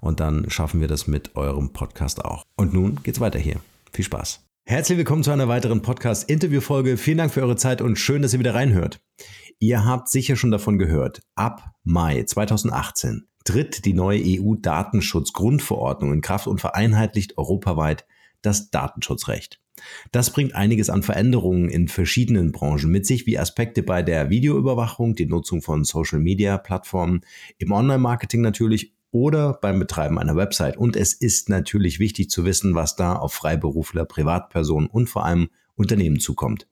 und dann schaffen wir das mit eurem Podcast auch. Und nun geht's weiter hier. Viel Spaß. Herzlich willkommen zu einer weiteren Podcast-Interview-Folge. Vielen Dank für eure Zeit und schön, dass ihr wieder reinhört. Ihr habt sicher schon davon gehört. Ab Mai 2018 tritt die neue EU-Datenschutzgrundverordnung in Kraft und vereinheitlicht europaweit das Datenschutzrecht. Das bringt einiges an Veränderungen in verschiedenen Branchen mit sich, wie Aspekte bei der Videoüberwachung, die Nutzung von Social-Media-Plattformen, im Online-Marketing natürlich oder beim Betreiben einer Website. Und es ist natürlich wichtig zu wissen, was da auf Freiberufler, Privatpersonen und vor allem Unternehmen zukommt.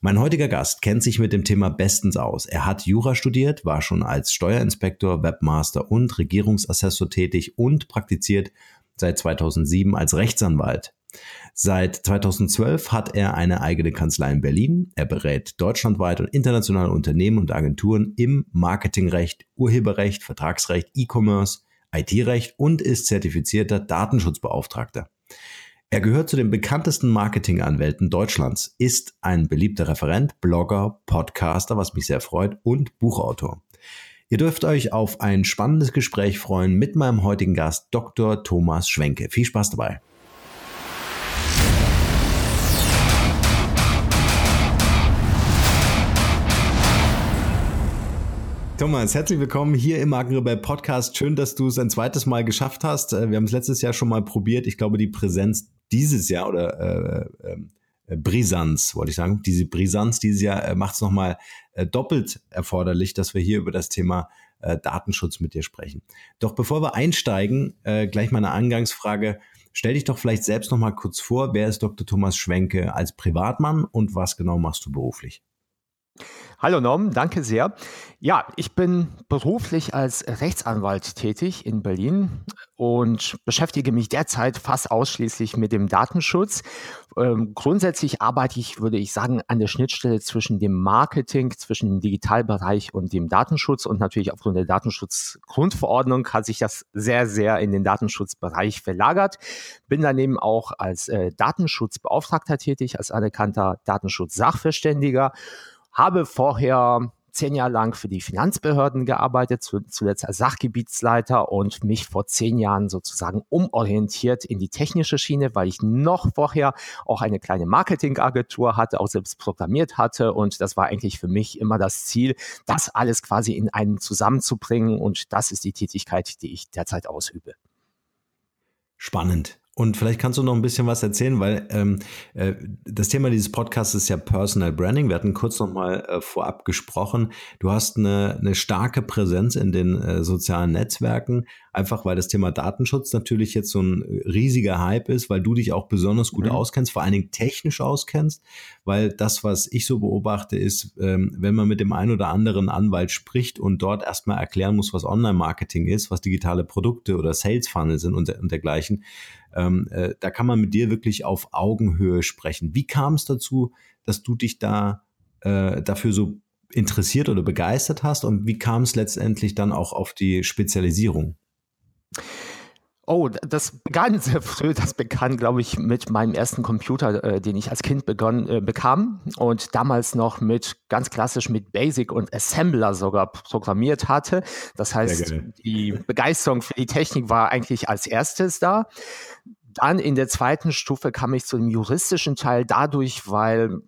Mein heutiger Gast kennt sich mit dem Thema bestens aus. Er hat Jura studiert, war schon als Steuerinspektor, Webmaster und Regierungsassessor tätig und praktiziert seit 2007 als Rechtsanwalt. Seit 2012 hat er eine eigene Kanzlei in Berlin. Er berät deutschlandweit und internationale Unternehmen und Agenturen im Marketingrecht, Urheberrecht, Vertragsrecht, E-Commerce, IT-Recht und ist zertifizierter Datenschutzbeauftragter. Er gehört zu den bekanntesten Marketinganwälten Deutschlands, ist ein beliebter Referent, Blogger, Podcaster, was mich sehr freut, und Buchautor. Ihr dürft euch auf ein spannendes Gespräch freuen mit meinem heutigen Gast Dr. Thomas Schwenke. Viel Spaß dabei. Thomas, herzlich willkommen hier im Markenrebell Podcast. Schön, dass du es ein zweites Mal geschafft hast. Äh, wir haben es letztes Jahr schon mal probiert. Ich glaube, die Präsenz dieses Jahr oder äh, ähm, äh, Brisanz, wollte ich sagen, diese Brisanz dieses Jahr äh, macht es nochmal äh, doppelt erforderlich, dass wir hier über das Thema äh, Datenschutz mit dir sprechen. Doch bevor wir einsteigen, äh, gleich mal eine Angangsfrage. Stell dich doch vielleicht selbst nochmal kurz vor. Wer ist Dr. Thomas Schwenke als Privatmann und was genau machst du beruflich? Hallo Norm, danke sehr. Ja, ich bin beruflich als Rechtsanwalt tätig in Berlin und beschäftige mich derzeit fast ausschließlich mit dem Datenschutz. Ähm, grundsätzlich arbeite ich, würde ich sagen, an der Schnittstelle zwischen dem Marketing, zwischen dem Digitalbereich und dem Datenschutz. Und natürlich aufgrund der Datenschutzgrundverordnung hat sich das sehr, sehr in den Datenschutzbereich verlagert. Bin daneben auch als äh, Datenschutzbeauftragter tätig, als anerkannter Datenschutzsachverständiger habe vorher zehn Jahre lang für die Finanzbehörden gearbeitet, zuletzt als Sachgebietsleiter und mich vor zehn Jahren sozusagen umorientiert in die technische Schiene, weil ich noch vorher auch eine kleine Marketingagentur hatte, auch selbst programmiert hatte und das war eigentlich für mich immer das Ziel, das alles quasi in einen zusammenzubringen und das ist die Tätigkeit, die ich derzeit ausübe. Spannend. Und vielleicht kannst du noch ein bisschen was erzählen, weil ähm, äh, das Thema dieses Podcasts ist ja Personal Branding. Wir hatten kurz noch mal äh, vorab gesprochen. Du hast eine, eine starke Präsenz in den äh, sozialen Netzwerken, einfach weil das Thema Datenschutz natürlich jetzt so ein riesiger Hype ist, weil du dich auch besonders gut mhm. auskennst, vor allen Dingen technisch auskennst, weil das, was ich so beobachte, ist, ähm, wenn man mit dem einen oder anderen Anwalt spricht und dort erstmal erklären muss, was Online-Marketing ist, was digitale Produkte oder Sales Funnel sind und, und dergleichen, ähm, äh, da kann man mit dir wirklich auf Augenhöhe sprechen. Wie kam es dazu, dass du dich da äh, dafür so interessiert oder begeistert hast und wie kam es letztendlich dann auch auf die Spezialisierung? Oh, das begann sehr früh. Das begann, glaube ich, mit meinem ersten Computer, äh, den ich als Kind begann, äh, bekam und damals noch mit ganz klassisch mit Basic und Assembler sogar programmiert hatte. Das heißt, die Begeisterung für die Technik war eigentlich als erstes da. Dann in der zweiten Stufe kam ich zu dem juristischen Teil dadurch, weil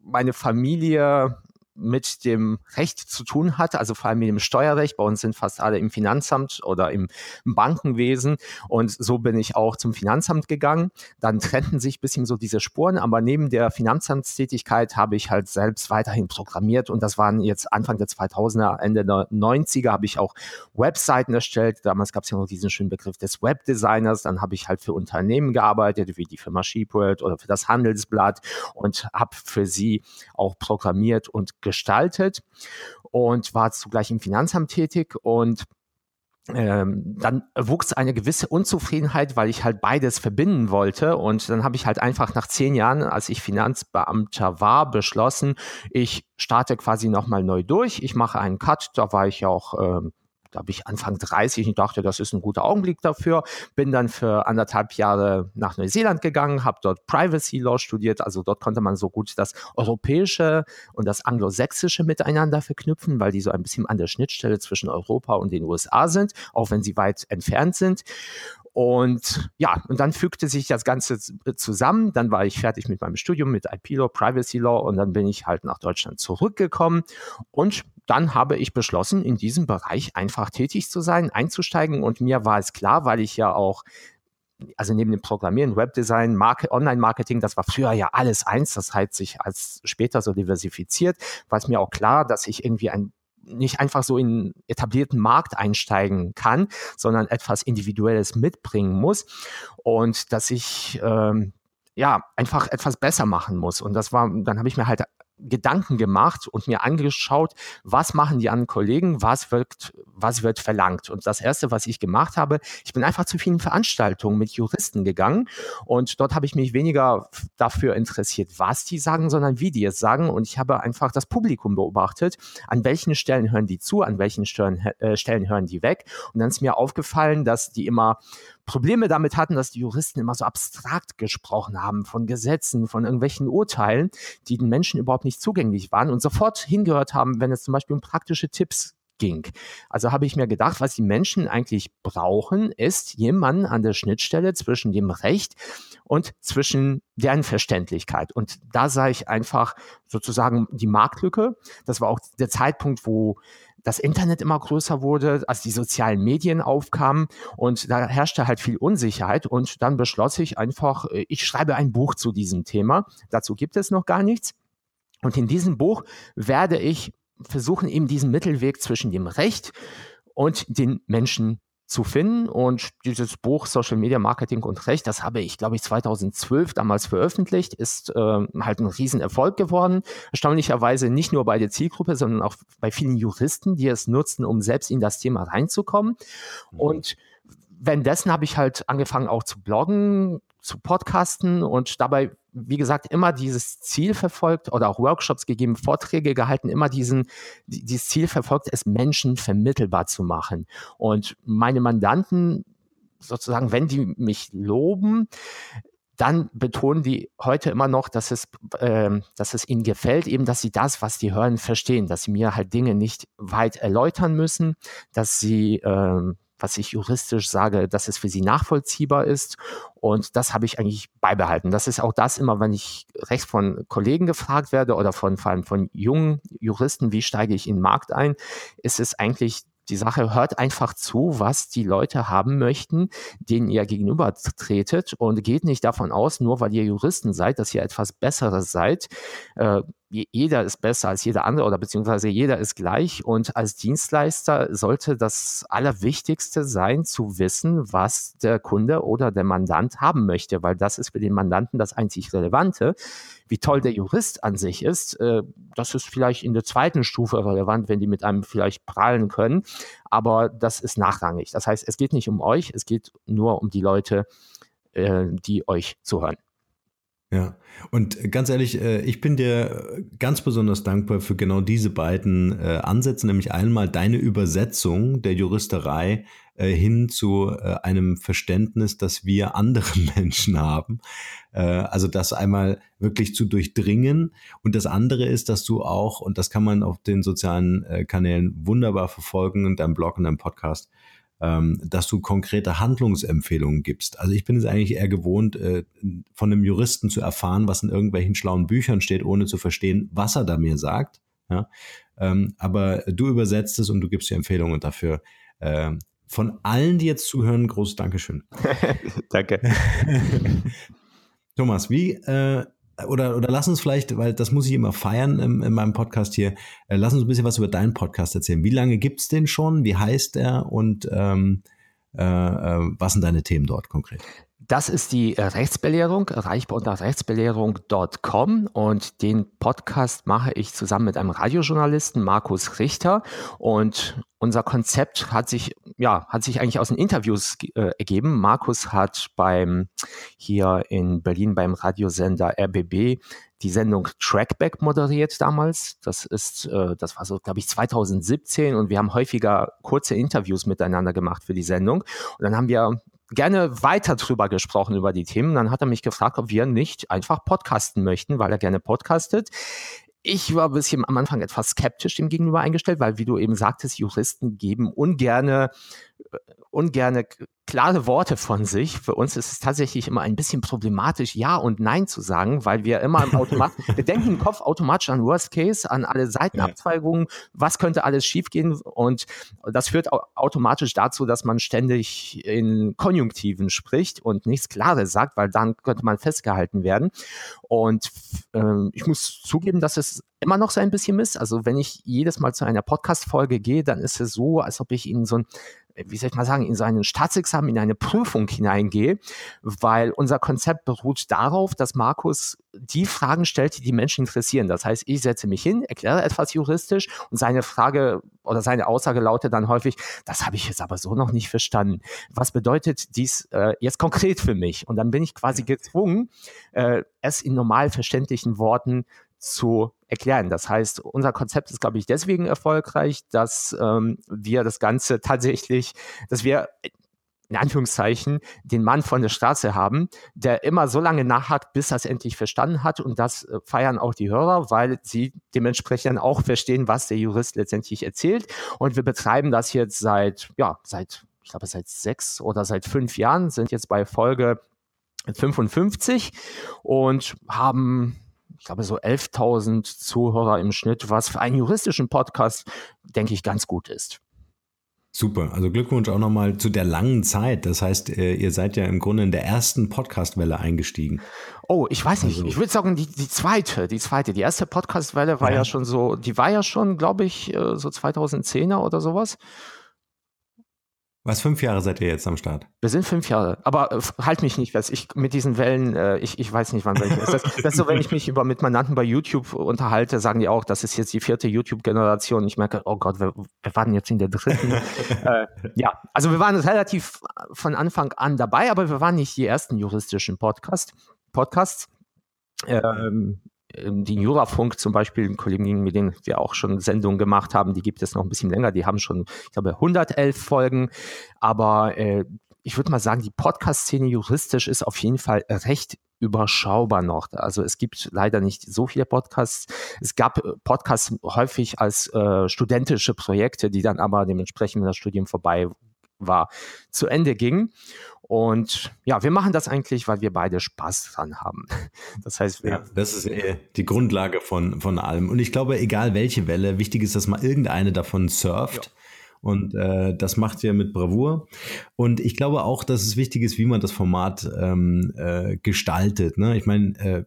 meine Familie mit dem Recht zu tun hat, also vor allem mit dem Steuerrecht. Bei uns sind fast alle im Finanzamt oder im Bankenwesen. Und so bin ich auch zum Finanzamt gegangen. Dann trennten sich ein bisschen so diese Spuren, aber neben der Finanzamtstätigkeit habe ich halt selbst weiterhin programmiert und das waren jetzt Anfang der 2000er, Ende der 90er habe ich auch Webseiten erstellt. Damals gab es ja noch diesen schönen Begriff des Webdesigners. Dann habe ich halt für Unternehmen gearbeitet, wie die Firma Sheepworld oder für das Handelsblatt und habe für sie auch programmiert und gestaltet und war zugleich im Finanzamt tätig und ähm, dann wuchs eine gewisse Unzufriedenheit, weil ich halt beides verbinden wollte. Und dann habe ich halt einfach nach zehn Jahren, als ich Finanzbeamter war, beschlossen, ich starte quasi nochmal neu durch. Ich mache einen Cut. Da war ich auch ähm, da habe ich Anfang 30 und dachte, das ist ein guter Augenblick dafür. Bin dann für anderthalb Jahre nach Neuseeland gegangen, habe dort Privacy Law studiert. Also dort konnte man so gut das Europäische und das Anglosächsische miteinander verknüpfen, weil die so ein bisschen an der Schnittstelle zwischen Europa und den USA sind, auch wenn sie weit entfernt sind. Und ja, und dann fügte sich das Ganze zusammen. Dann war ich fertig mit meinem Studium mit IP Law, Privacy Law und dann bin ich halt nach Deutschland zurückgekommen und dann habe ich beschlossen, in diesem Bereich einfach tätig zu sein, einzusteigen. Und mir war es klar, weil ich ja auch also neben dem Programmieren, Webdesign, Marke, Online-Marketing, das war früher ja alles eins, das hat sich als später so diversifiziert, war es mir auch klar, dass ich irgendwie ein nicht einfach so in etablierten Markt einsteigen kann, sondern etwas Individuelles mitbringen muss und dass ich ähm, ja einfach etwas besser machen muss. Und das war, dann habe ich mir halt Gedanken gemacht und mir angeschaut, was machen die anderen Kollegen, was wird, was wird verlangt. Und das erste, was ich gemacht habe, ich bin einfach zu vielen Veranstaltungen mit Juristen gegangen und dort habe ich mich weniger dafür interessiert, was die sagen, sondern wie die es sagen. Und ich habe einfach das Publikum beobachtet, an welchen Stellen hören die zu, an welchen Stellen, äh, Stellen hören die weg. Und dann ist mir aufgefallen, dass die immer Probleme damit hatten, dass die Juristen immer so abstrakt gesprochen haben von Gesetzen, von irgendwelchen Urteilen, die den Menschen überhaupt nicht zugänglich waren und sofort hingehört haben, wenn es zum Beispiel um praktische Tipps ging. Also habe ich mir gedacht, was die Menschen eigentlich brauchen, ist jemanden an der Schnittstelle zwischen dem Recht und zwischen deren Verständlichkeit. Und da sah ich einfach sozusagen die Marktlücke. Das war auch der Zeitpunkt, wo das Internet immer größer wurde, als die sozialen Medien aufkamen und da herrschte halt viel Unsicherheit und dann beschloss ich einfach, äh, ich schreibe ein Buch zu diesem Thema. Dazu gibt es noch gar nichts. Und in diesem Buch werde ich versuchen, eben diesen Mittelweg zwischen dem Recht und den Menschen zu finden. Und dieses Buch Social Media Marketing und Recht, das habe ich, glaube ich, 2012 damals veröffentlicht, ist äh, halt ein Riesenerfolg geworden. Erstaunlicherweise nicht nur bei der Zielgruppe, sondern auch bei vielen Juristen, die es nutzen, um selbst in das Thema reinzukommen. Mhm. Und währenddessen habe ich halt angefangen auch zu bloggen, zu podcasten und dabei, wie gesagt, immer dieses Ziel verfolgt oder auch Workshops gegeben, Vorträge gehalten, immer diesen, dieses Ziel verfolgt, es Menschen vermittelbar zu machen. Und meine Mandanten, sozusagen, wenn die mich loben, dann betonen die heute immer noch, dass es, äh, dass es ihnen gefällt, eben, dass sie das, was die hören, verstehen, dass sie mir halt Dinge nicht weit erläutern müssen, dass sie äh, was ich juristisch sage, dass es für sie nachvollziehbar ist. Und das habe ich eigentlich beibehalten. Das ist auch das immer, wenn ich rechts von Kollegen gefragt werde oder von, vor allem von jungen Juristen, wie steige ich in den Markt ein, ist es eigentlich die Sache hört einfach zu, was die Leute haben möchten, denen ihr gegenüber tretet und geht nicht davon aus, nur weil ihr Juristen seid, dass ihr etwas Besseres seid. Äh, jeder ist besser als jeder andere oder beziehungsweise jeder ist gleich. Und als Dienstleister sollte das Allerwichtigste sein, zu wissen, was der Kunde oder der Mandant haben möchte, weil das ist für den Mandanten das einzig Relevante. Wie toll der Jurist an sich ist, äh, das ist vielleicht in der zweiten Stufe relevant, wenn die mit einem vielleicht prallen können, aber das ist nachrangig. Das heißt, es geht nicht um euch, es geht nur um die Leute, äh, die euch zuhören. Ja, und ganz ehrlich, äh, ich bin dir ganz besonders dankbar für genau diese beiden äh, Ansätze, nämlich einmal deine Übersetzung der Juristerei äh, hin zu einem Verständnis, das wir anderen Menschen haben. Also das einmal wirklich zu durchdringen. Und das andere ist, dass du auch, und das kann man auf den sozialen Kanälen wunderbar verfolgen in deinem Blog und deinem Podcast, ähm, dass du konkrete Handlungsempfehlungen gibst. Also ich bin es eigentlich eher gewohnt, äh, von einem Juristen zu erfahren, was in irgendwelchen schlauen Büchern steht, ohne zu verstehen, was er da mir sagt. Ja? Ähm, aber du übersetzt es und du gibst die Empfehlungen dafür äh, von allen, die jetzt zuhören, großes Dankeschön. Danke. Thomas, wie äh, oder, oder lass uns vielleicht, weil das muss ich immer feiern in, in meinem Podcast hier, äh, lass uns ein bisschen was über deinen Podcast erzählen. Wie lange gibt's den schon? Wie heißt er? Und ähm, äh, äh was sind deine Themen dort konkret? Das ist die äh, Rechtsbelehrung, erreichbar unter rechtsbelehrung.com und den Podcast mache ich zusammen mit einem Radiojournalisten, Markus Richter und unser Konzept hat sich, ja, hat sich eigentlich aus den Interviews äh, ergeben. Markus hat beim, hier in Berlin beim Radiosender RBB die Sendung Trackback moderiert damals. Das ist, äh, das war so, glaube ich, 2017 und wir haben häufiger kurze Interviews miteinander gemacht für die Sendung. Und dann haben wir gerne weiter drüber gesprochen über die Themen. Dann hat er mich gefragt, ob wir nicht einfach podcasten möchten, weil er gerne podcastet. Ich war ein bisschen am Anfang etwas skeptisch dem gegenüber eingestellt, weil, wie du eben sagtest, Juristen geben ungerne, äh, ungerne klare Worte von sich. Für uns ist es tatsächlich immer ein bisschen problematisch, Ja und Nein zu sagen, weil wir immer im Automat, wir denken im Kopf automatisch an Worst Case, an alle Seitenabzweigungen, was könnte alles schiefgehen und das führt automatisch dazu, dass man ständig in Konjunktiven spricht und nichts Klares sagt, weil dann könnte man festgehalten werden. Und äh, ich muss zugeben, dass es immer noch so ein bisschen ist. Also wenn ich jedes Mal zu einer Podcast-Folge gehe, dann ist es so, als ob ich in so ein wie soll ich mal sagen, in so einen Staatsexamen, in eine Prüfung hineingehe, weil unser Konzept beruht darauf, dass Markus die Fragen stellt, die die Menschen interessieren. Das heißt, ich setze mich hin, erkläre etwas juristisch und seine Frage oder seine Aussage lautet dann häufig, das habe ich jetzt aber so noch nicht verstanden. Was bedeutet dies äh, jetzt konkret für mich? Und dann bin ich quasi gezwungen, äh, es in normal verständlichen Worten zu erklären. Das heißt, unser Konzept ist, glaube ich, deswegen erfolgreich, dass ähm, wir das Ganze tatsächlich, dass wir in Anführungszeichen den Mann von der Straße haben, der immer so lange nachhakt, bis er es endlich verstanden hat. Und das äh, feiern auch die Hörer, weil sie dementsprechend dann auch verstehen, was der Jurist letztendlich erzählt. Und wir betreiben das jetzt seit, ja, seit, ich glaube, seit sechs oder seit fünf Jahren, sind jetzt bei Folge 55 und haben ich glaube, so 11.000 Zuhörer im Schnitt, was für einen juristischen Podcast, denke ich, ganz gut ist. Super, also Glückwunsch auch nochmal zu der langen Zeit. Das heißt, äh, ihr seid ja im Grunde in der ersten Podcastwelle eingestiegen. Oh, ich weiß nicht. Also, ich würde sagen, die, die zweite, die zweite. Die erste Podcastwelle war ja. ja schon so, die war ja schon, glaube ich, äh, so 2010er oder sowas. Was, fünf Jahre seid ihr jetzt am Start? Wir sind fünf Jahre, aber äh, halt mich nicht fest. Ich mit diesen Wellen, äh, ich, ich weiß nicht, wann welche ist. Das, das ist so, wenn ich mich über mit Mandanten bei YouTube unterhalte, sagen die auch, das ist jetzt die vierte YouTube-Generation. Ich merke, oh Gott, wir, wir waren jetzt in der dritten. äh, ja, also wir waren relativ von Anfang an dabei, aber wir waren nicht die ersten juristischen Podcast, Podcasts. Ähm, ähm, die Jurafunk zum Beispiel, Kollegen, mit denen wir auch schon Sendungen gemacht haben, die gibt es noch ein bisschen länger, die haben schon, ich glaube, 111 Folgen, aber äh, ich würde mal sagen, die Podcast-Szene juristisch ist auf jeden Fall recht überschaubar noch. Also es gibt leider nicht so viele Podcasts. Es gab äh, Podcasts häufig als äh, studentische Projekte, die dann aber dementsprechend, wenn das Studium vorbei war, zu Ende gingen. Und ja, wir machen das eigentlich, weil wir beide Spaß dran haben. Das heißt, ja, das ist die Grundlage von, von allem. Und ich glaube, egal welche Welle, wichtig ist, dass mal irgendeine davon surft. Ja. Und äh, das macht ihr mit Bravour. Und ich glaube auch, dass es wichtig ist, wie man das Format ähm, äh, gestaltet. Ne? Ich meine, äh,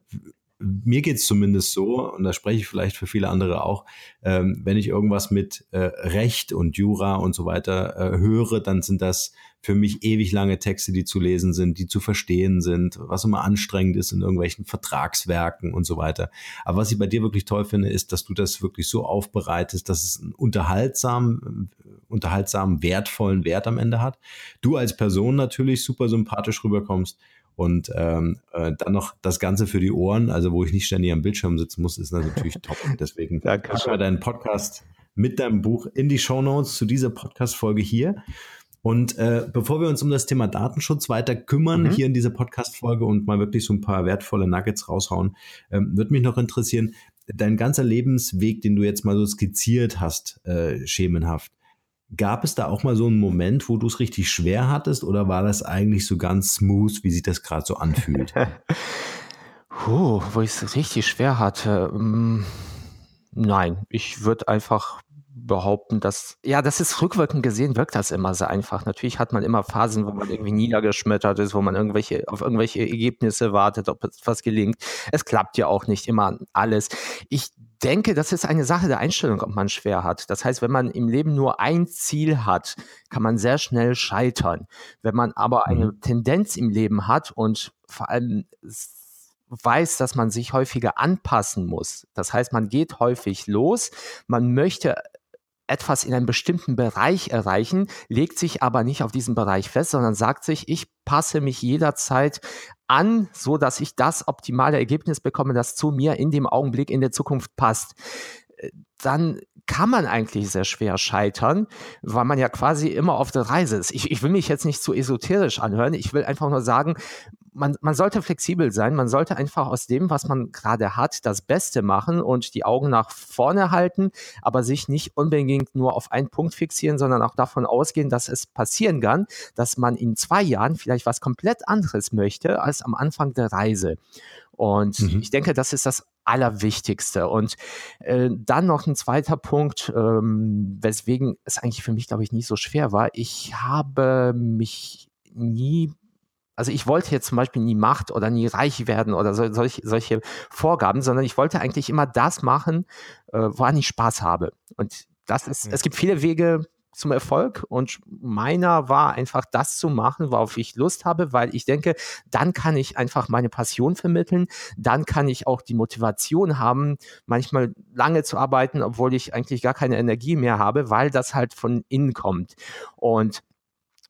mir geht's zumindest so, und da spreche ich vielleicht für viele andere auch, ähm, wenn ich irgendwas mit äh, Recht und Jura und so weiter äh, höre, dann sind das für mich ewig lange Texte, die zu lesen sind, die zu verstehen sind, was immer anstrengend ist in irgendwelchen Vertragswerken und so weiter. Aber was ich bei dir wirklich toll finde, ist, dass du das wirklich so aufbereitest, dass es einen unterhaltsamen, unterhaltsamen, wertvollen Wert am Ende hat. Du als Person natürlich super sympathisch rüberkommst Und ähm, äh, dann noch das Ganze für die Ohren, also wo ich nicht ständig am Bildschirm sitzen muss, ist natürlich top. Deswegen packen wir deinen Podcast mit deinem Buch in die Show Notes zu dieser Podcast-Folge hier. Und äh, bevor wir uns um das Thema Datenschutz weiter kümmern, mhm. hier in dieser Podcast-Folge und mal wirklich so ein paar wertvolle Nuggets raushauen, ähm, würde mich noch interessieren, dein ganzer Lebensweg, den du jetzt mal so skizziert hast, äh, schemenhaft, gab es da auch mal so einen Moment, wo du es richtig schwer hattest oder war das eigentlich so ganz smooth, wie sich das gerade so anfühlt? Puh, wo ich es richtig schwer hatte. Hm, nein, ich würde einfach behaupten, dass, ja, das ist rückwirkend gesehen, wirkt das immer sehr einfach. Natürlich hat man immer Phasen, wo man irgendwie niedergeschmettert ist, wo man irgendwelche, auf irgendwelche Ergebnisse wartet, ob etwas gelingt. Es klappt ja auch nicht immer alles. Ich denke, das ist eine Sache der Einstellung, ob man schwer hat. Das heißt, wenn man im Leben nur ein Ziel hat, kann man sehr schnell scheitern. Wenn man aber eine mhm. Tendenz im Leben hat und vor allem weiß, dass man sich häufiger anpassen muss. Das heißt, man geht häufig los, man möchte etwas in einem bestimmten Bereich erreichen, legt sich aber nicht auf diesen Bereich fest, sondern sagt sich, ich passe mich jederzeit an, so dass ich das optimale Ergebnis bekomme, das zu mir in dem Augenblick in der Zukunft passt. Äh, dann kann man eigentlich sehr schwer scheitern, weil man ja quasi immer auf der Reise ist. Ich, ich will mich jetzt nicht zu esoterisch anhören. Ich will einfach nur sagen, man, man sollte flexibel sein, man sollte einfach aus dem, was man gerade hat, das Beste machen und die Augen nach vorne halten, aber sich nicht unbedingt nur auf einen Punkt fixieren, sondern auch davon ausgehen, dass es passieren kann, dass man in zwei Jahren vielleicht was komplett anderes möchte als am Anfang der Reise. Und mhm. ich denke, das ist das Allerwichtigste. Und äh, dann noch ein zweiter Punkt, ähm, weswegen es eigentlich für mich, glaube ich, nie so schwer war. Ich habe mich nie also ich wollte jetzt zum Beispiel nie Macht oder nie reich werden oder so, solch, solche Vorgaben, sondern ich wollte eigentlich immer das machen, äh, woran ich Spaß habe. Und das ist, mhm. es gibt viele Wege zum Erfolg und meiner war einfach das zu machen, worauf ich Lust habe, weil ich denke, dann kann ich einfach meine Passion vermitteln, dann kann ich auch die Motivation haben, manchmal lange zu arbeiten, obwohl ich eigentlich gar keine Energie mehr habe, weil das halt von innen kommt. Und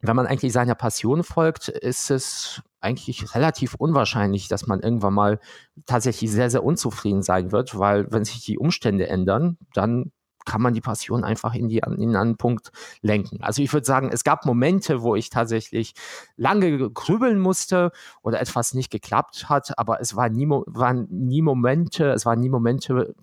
wenn man eigentlich seiner Passion folgt, ist es eigentlich relativ unwahrscheinlich, dass man irgendwann mal tatsächlich sehr, sehr unzufrieden sein wird, weil wenn sich die Umstände ändern, dann kann man die Passion einfach in, die, in einen Punkt lenken. Also ich würde sagen, es gab Momente, wo ich tatsächlich lange grübeln musste oder etwas nicht geklappt hat, aber es war nie, waren nie Momente, es waren nie Momente,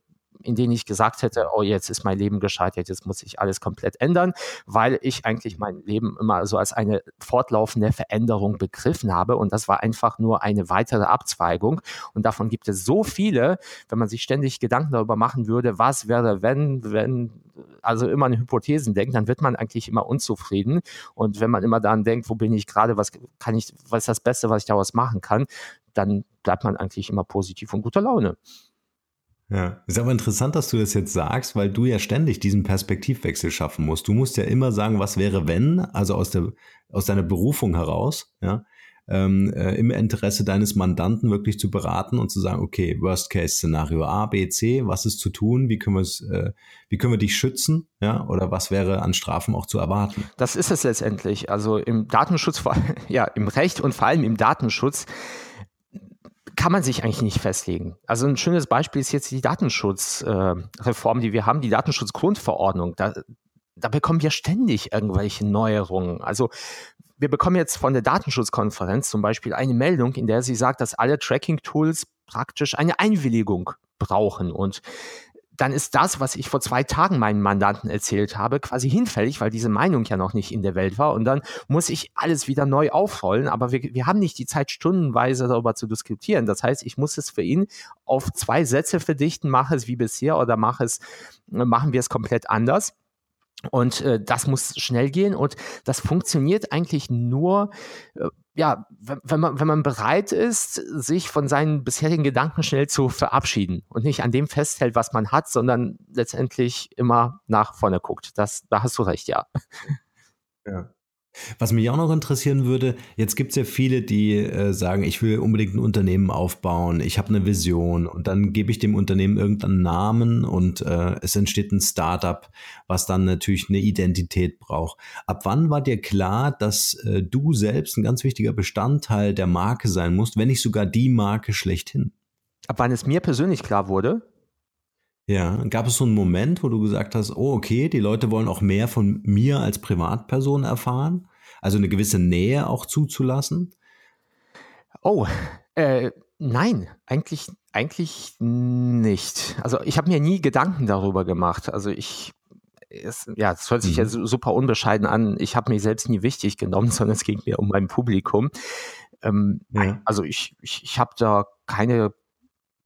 in denen ich gesagt hätte, oh, jetzt ist mein Leben gescheitert, jetzt muss ich alles komplett ändern, weil ich eigentlich mein Leben immer so als eine fortlaufende Veränderung begriffen habe. Und das war einfach nur eine weitere Abzweigung. Und davon gibt es so viele, wenn man sich ständig Gedanken darüber machen würde, was wäre, wenn, wenn, also immer an Hypothesen denkt, dann wird man eigentlich immer unzufrieden. Und wenn man immer daran denkt, wo bin ich gerade, was kann ich, was ist das Beste, was ich daraus machen kann, dann bleibt man eigentlich immer positiv und guter Laune. Ja, ist aber interessant, dass du das jetzt sagst, weil du ja ständig diesen Perspektivwechsel schaffen musst. Du musst ja immer sagen, was wäre, wenn, also aus, der, aus deiner Berufung heraus, ja, ähm, äh, im Interesse deines Mandanten wirklich zu beraten und zu sagen, okay, Worst-Case-Szenario A, B, C, was ist zu tun, wie können wir es, äh, wie können wir dich schützen, ja, oder was wäre an Strafen auch zu erwarten? Das ist es letztendlich. Also im Datenschutz, ja, im Recht und vor allem im Datenschutz kann man sich eigentlich nicht festlegen. Also ein schönes Beispiel ist jetzt die Datenschutzreform, äh, die wir haben, die Datenschutzgrundverordnung. Da, da bekommen wir ständig irgendwelche Neuerungen. Also wir bekommen jetzt von der Datenschutzkonferenz zum Beispiel eine Meldung, in der sie sagt, dass alle Tracking-Tools praktisch eine Einwilligung brauchen. Und dann ist das, was ich vor zwei Tagen meinen Mandanten erzählt habe, quasi hinfällig, weil diese Meinung ja noch nicht in der Welt war. Und dann muss ich alles wieder neu aufrollen. Aber wir, wir haben nicht die Zeit, stundenweise darüber zu diskutieren. Das heißt, ich muss es für ihn auf zwei Sätze verdichten, mache es wie bisher oder mache es, machen wir es komplett anders. Und äh, das muss schnell gehen und das funktioniert eigentlich nur, äh, ja, wenn, man, wenn man bereit ist, sich von seinen bisherigen Gedanken schnell zu verabschieden und nicht an dem festhält, was man hat, sondern letztendlich immer nach vorne guckt. Das, da hast du recht, ja. Ja. Was mich auch noch interessieren würde, jetzt gibt es ja viele, die äh, sagen, ich will unbedingt ein Unternehmen aufbauen, ich habe eine Vision und dann gebe ich dem Unternehmen irgendeinen Namen und äh, es entsteht ein Startup, was dann natürlich eine Identität braucht. Ab wann war dir klar, dass äh, du selbst ein ganz wichtiger Bestandteil der Marke sein musst, wenn nicht sogar die Marke schlechthin? Ab wann es mir persönlich klar wurde? Ja, gab es so einen Moment, wo du gesagt hast, oh okay, die Leute wollen auch mehr von mir als Privatperson erfahren? Also eine gewisse Nähe auch zuzulassen? Oh, äh, nein, eigentlich, eigentlich nicht. Also ich habe mir nie Gedanken darüber gemacht. Also ich, es, ja, es hört sich mhm. ja super unbescheiden an. Ich habe mich selbst nie wichtig genommen, sondern es ging mir um mein Publikum. Ähm, ja. Also ich, ich, ich habe da keine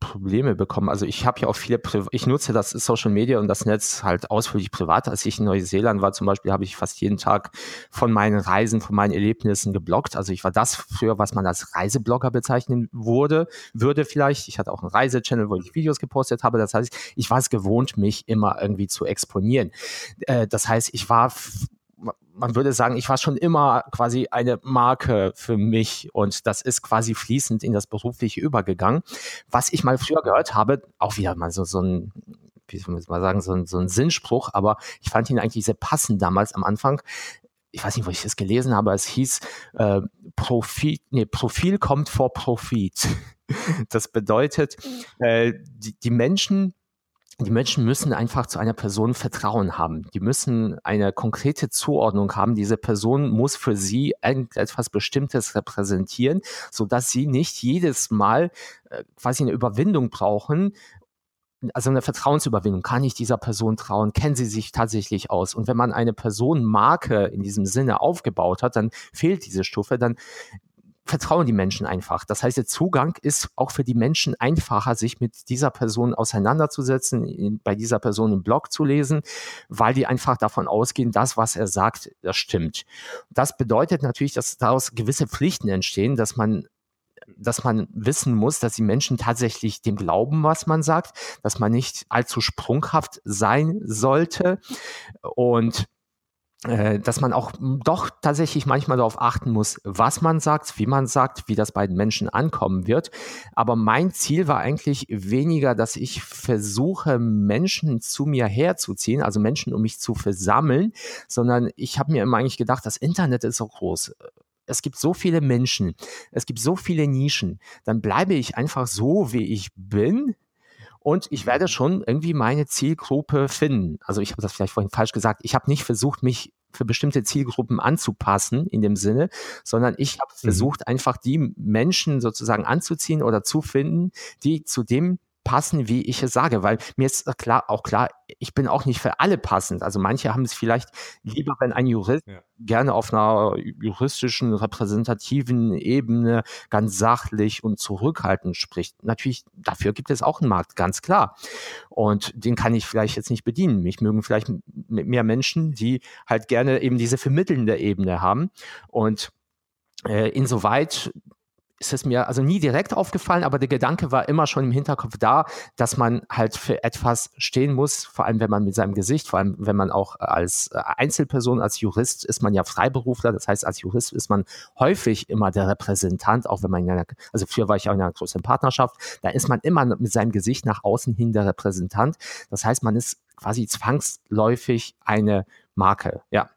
Probleme bekommen. Also ich habe ja auch viele, Pri ich nutze das Social Media und das Netz halt ausführlich privat. Als ich in Neuseeland war zum Beispiel, habe ich fast jeden Tag von meinen Reisen, von meinen Erlebnissen gebloggt. Also ich war das früher, was man als Reiseblogger bezeichnen wurde, würde vielleicht. Ich hatte auch einen Reisechannel, wo ich Videos gepostet habe. Das heißt, ich war es gewohnt, mich immer irgendwie zu exponieren. Äh, das heißt, ich war man würde sagen, ich war schon immer quasi eine Marke für mich und das ist quasi fließend in das Berufliche übergegangen. Was ich mal früher gehört habe, auch wieder mal so, so ein, wie soll man mal sagen, so ein, so ein Sinnspruch, aber ich fand ihn eigentlich sehr passend damals am Anfang. Ich weiß nicht, wo ich das gelesen habe, es hieß, äh, Profit, nee, Profil kommt vor Profit. Das bedeutet, äh, die, die Menschen die Menschen müssen einfach zu einer Person Vertrauen haben. Die müssen eine konkrete Zuordnung haben. Diese Person muss für sie etwas Bestimmtes repräsentieren, sodass sie nicht jedes Mal äh, quasi eine Überwindung brauchen, also eine Vertrauensüberwindung. Kann ich dieser Person trauen? Kennen sie sich tatsächlich aus? Und wenn man eine Personenmarke in diesem Sinne aufgebaut hat, dann fehlt diese Stufe, dann vertrauen die Menschen einfach. Das heißt, der Zugang ist auch für die Menschen einfacher, sich mit dieser Person auseinanderzusetzen, bei dieser Person im Blog zu lesen, weil die einfach davon ausgehen, das, was er sagt, das stimmt. Das bedeutet natürlich, dass daraus gewisse Pflichten entstehen, dass man dass man wissen muss, dass die Menschen tatsächlich dem glauben, was man sagt, dass man nicht allzu sprunghaft sein sollte und dass man auch doch tatsächlich manchmal darauf achten muss, was man sagt, wie man sagt, wie das bei den Menschen ankommen wird. Aber mein Ziel war eigentlich weniger, dass ich versuche, Menschen zu mir herzuziehen, also Menschen um mich zu versammeln, sondern ich habe mir immer eigentlich gedacht, das Internet ist so groß es gibt so viele Menschen, es gibt so viele Nischen, dann bleibe ich einfach so, wie ich bin, und ich werde schon irgendwie meine Zielgruppe finden. Also ich habe das vielleicht vorhin falsch gesagt. Ich habe nicht versucht, mich für bestimmte Zielgruppen anzupassen in dem Sinne, sondern ich habe mhm. versucht, einfach die Menschen sozusagen anzuziehen oder zu finden, die zu dem passen, wie ich es sage, weil mir ist klar, auch klar, ich bin auch nicht für alle passend. Also manche haben es vielleicht lieber, wenn ein Jurist ja. gerne auf einer juristischen, repräsentativen Ebene ganz sachlich und zurückhaltend spricht. Natürlich, dafür gibt es auch einen Markt, ganz klar. Und den kann ich vielleicht jetzt nicht bedienen. Mich mögen vielleicht mehr Menschen, die halt gerne eben diese vermittelnde Ebene haben. Und äh, insoweit ist es mir also nie direkt aufgefallen, aber der Gedanke war immer schon im Hinterkopf da, dass man halt für etwas stehen muss, vor allem wenn man mit seinem Gesicht, vor allem wenn man auch als äh, Einzelperson, als Jurist ist man ja Freiberufler, das heißt als Jurist ist man häufig immer der Repräsentant, auch wenn man in einer, also früher war ich auch in einer großen Partnerschaft, da ist man immer mit seinem Gesicht nach außen hin der Repräsentant. Das heißt, man ist quasi zwangsläufig eine Marke, ja.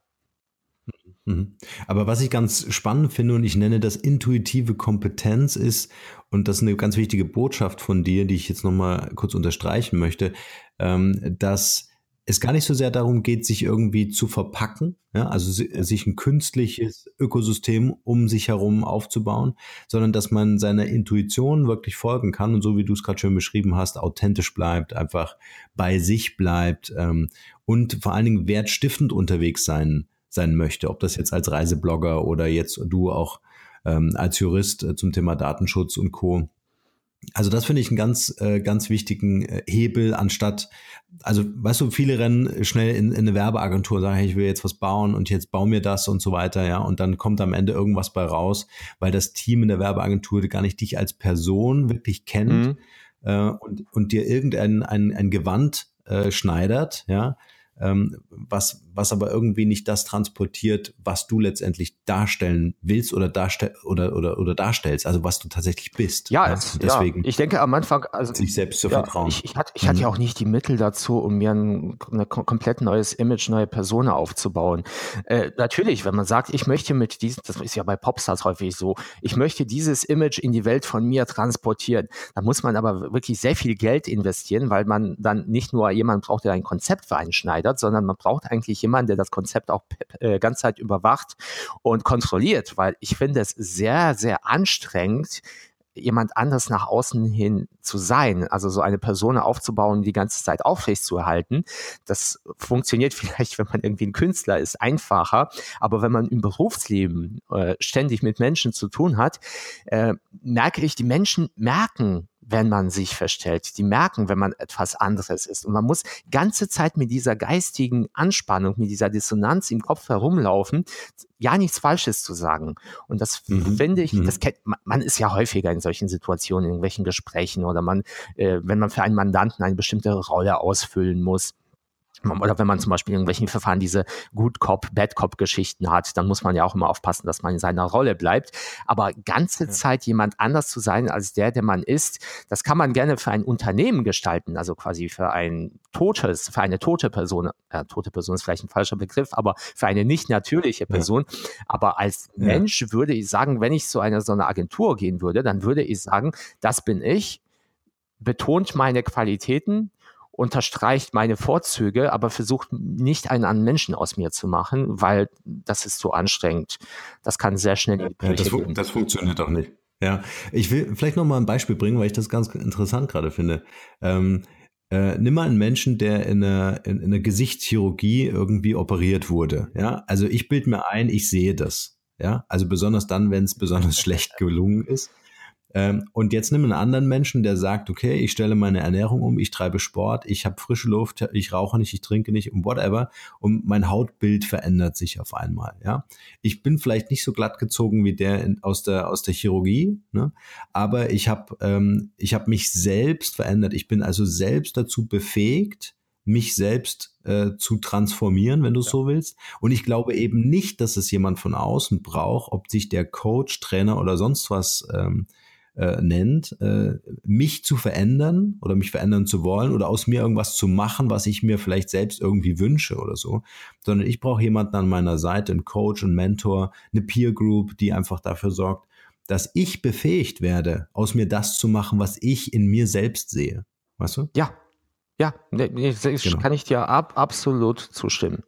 Mhm. Aber was ich ganz spannend finde und ich nenne das intuitive Kompetenz ist, und das ist eine ganz wichtige Botschaft von dir, die ich jetzt nochmal kurz unterstreichen möchte, ähm, dass es gar nicht so sehr darum geht, sich irgendwie zu verpacken, ja, also sich ein künstliches Ökosystem um sich herum aufzubauen, sondern dass man seiner Intuition wirklich folgen kann und so wie du es gerade schön beschrieben hast, authentisch bleibt, einfach bei sich bleibt ähm, und vor allen Dingen wertstiftend unterwegs sein sein möchte, ob das jetzt als Reiseblogger oder jetzt du auch ähm, als Jurist äh, zum Thema Datenschutz und Co. Also das finde ich einen ganz, äh, ganz wichtigen äh, Hebel, anstatt, also weißt du, viele rennen schnell in, in eine Werbeagentur und sagen, hey, ich will jetzt was bauen und jetzt bau mir das und so weiter, ja, und dann kommt am Ende irgendwas bei raus, weil das Team in der Werbeagentur gar nicht dich als Person wirklich kennt mhm. äh, und, und dir irgendein ein, ein Gewand äh, schneidert, ja, ähm, was, was aber irgendwie nicht das transportiert, was du letztendlich darstellen willst oder, darstell oder, oder, oder darstellst, also was du tatsächlich bist. Ja, ja? deswegen ja, ich denke am Anfang, also sich selbst zu ja, vertrauen. Ich, ich, hatte, ich hatte ja mhm. auch nicht die Mittel dazu, um mir ein, ein komplett neues Image, neue Persona aufzubauen. Äh, natürlich, wenn man sagt, ich möchte mit diesem, das ist ja bei Popstars häufig so, ich möchte dieses Image in die Welt von mir transportieren, dann muss man aber wirklich sehr viel Geld investieren, weil man dann nicht nur jemanden braucht, der ein Konzept vereinschneidert, sondern man braucht eigentlich jemanden, der das Konzept auch äh, ganz Zeit überwacht und kontrolliert, weil ich finde es sehr, sehr anstrengend, jemand anders nach außen hin zu sein, also so eine Person aufzubauen, die ganze Zeit aufrecht zu erhalten. Das funktioniert vielleicht, wenn man irgendwie ein Künstler ist, einfacher, aber wenn man im Berufsleben äh, ständig mit Menschen zu tun hat, äh, merke ich, die Menschen merken, wenn man sich verstellt. Die merken, wenn man etwas anderes ist. Und man muss ganze Zeit mit dieser geistigen Anspannung, mit dieser Dissonanz im Kopf herumlaufen, ja nichts Falsches zu sagen. Und das mhm. finde ich, mhm. das kennt, man ist ja häufiger in solchen Situationen, in irgendwelchen Gesprächen oder man, äh, wenn man für einen Mandanten eine bestimmte Rolle ausfüllen muss oder wenn man zum Beispiel in irgendwelchen Verfahren diese Good Cop, Bad Cop Geschichten hat, dann muss man ja auch immer aufpassen, dass man in seiner Rolle bleibt. Aber ganze ja. Zeit jemand anders zu sein als der, der man ist, das kann man gerne für ein Unternehmen gestalten, also quasi für ein totes, für eine tote Person. Ja, tote Person ist vielleicht ein falscher Begriff, aber für eine nicht natürliche Person. Ja. Aber als Mensch würde ich sagen, wenn ich zu einer so einer Agentur gehen würde, dann würde ich sagen, das bin ich, betont meine Qualitäten, unterstreicht meine Vorzüge, aber versucht nicht einen anderen Menschen aus mir zu machen, weil das ist so anstrengend. Das kann sehr schnell in die ja, das, fu das funktioniert doch nicht. Ja, ich will vielleicht noch mal ein Beispiel bringen, weil ich das ganz interessant gerade finde. Ähm, äh, nimm mal einen Menschen, der in einer, in, in einer Gesichtschirurgie irgendwie operiert wurde. Ja, also ich bilde mir ein, ich sehe das. Ja, also besonders dann, wenn es besonders schlecht gelungen ist. Ähm, und jetzt nimm einen anderen Menschen, der sagt, okay, ich stelle meine Ernährung um, ich treibe Sport, ich habe frische Luft, ich rauche nicht, ich trinke nicht und whatever. Und mein Hautbild verändert sich auf einmal. Ja, ich bin vielleicht nicht so glatt gezogen wie der in, aus der aus der Chirurgie, ne? aber ich habe ähm, ich habe mich selbst verändert. Ich bin also selbst dazu befähigt, mich selbst äh, zu transformieren, wenn du ja. so willst. Und ich glaube eben nicht, dass es jemand von außen braucht, ob sich der Coach, Trainer oder sonst was ähm, äh, nennt, äh, mich zu verändern oder mich verändern zu wollen oder aus mir irgendwas zu machen, was ich mir vielleicht selbst irgendwie wünsche oder so, sondern ich brauche jemanden an meiner Seite, einen Coach, einen Mentor, eine Peer Group, die einfach dafür sorgt, dass ich befähigt werde, aus mir das zu machen, was ich in mir selbst sehe. Weißt du? Ja, ja, nee, nee, genau. kann ich dir ab, absolut zustimmen.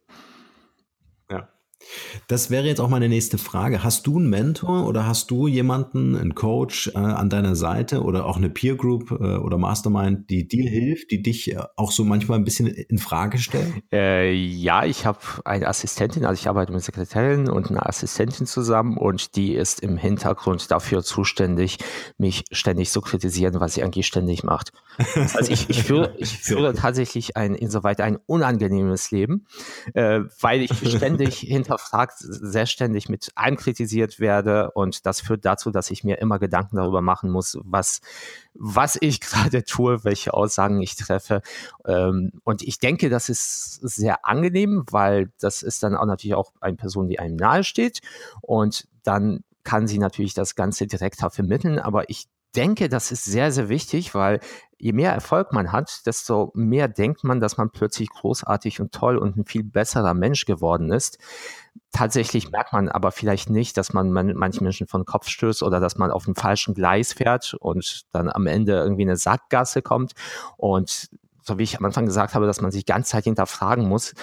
Das wäre jetzt auch meine nächste Frage. Hast du einen Mentor oder hast du jemanden, einen Coach äh, an deiner Seite oder auch eine Peer Group äh, oder Mastermind, die dir hilft, die dich äh, auch so manchmal ein bisschen in Frage stellt? Äh, ja, ich habe eine Assistentin, also ich arbeite mit Sekretärin und einer Assistentin zusammen und die ist im Hintergrund dafür zuständig, mich ständig zu kritisieren, was sie eigentlich ständig macht. Also ich, ich führe, ich führe tatsächlich ein insoweit ein unangenehmes Leben, äh, weil ich ständig hinter hinterfragt, sehr ständig mit allem kritisiert werde und das führt dazu, dass ich mir immer Gedanken darüber machen muss, was, was ich gerade tue, welche Aussagen ich treffe. Ähm, und ich denke, das ist sehr angenehm, weil das ist dann auch natürlich auch eine Person, die einem nahe steht und dann kann sie natürlich das Ganze direkter vermitteln, aber ich denke, das ist sehr, sehr wichtig, weil je mehr Erfolg man hat, desto mehr denkt man, dass man plötzlich großartig und toll und ein viel besserer Mensch geworden ist. Tatsächlich merkt man aber vielleicht nicht, dass man manche Menschen von Kopf stößt oder dass man auf dem falschen Gleis fährt und dann am Ende irgendwie eine Sackgasse kommt. Und so wie ich am Anfang gesagt habe, dass man sich ganz Zeit hinterfragen muss,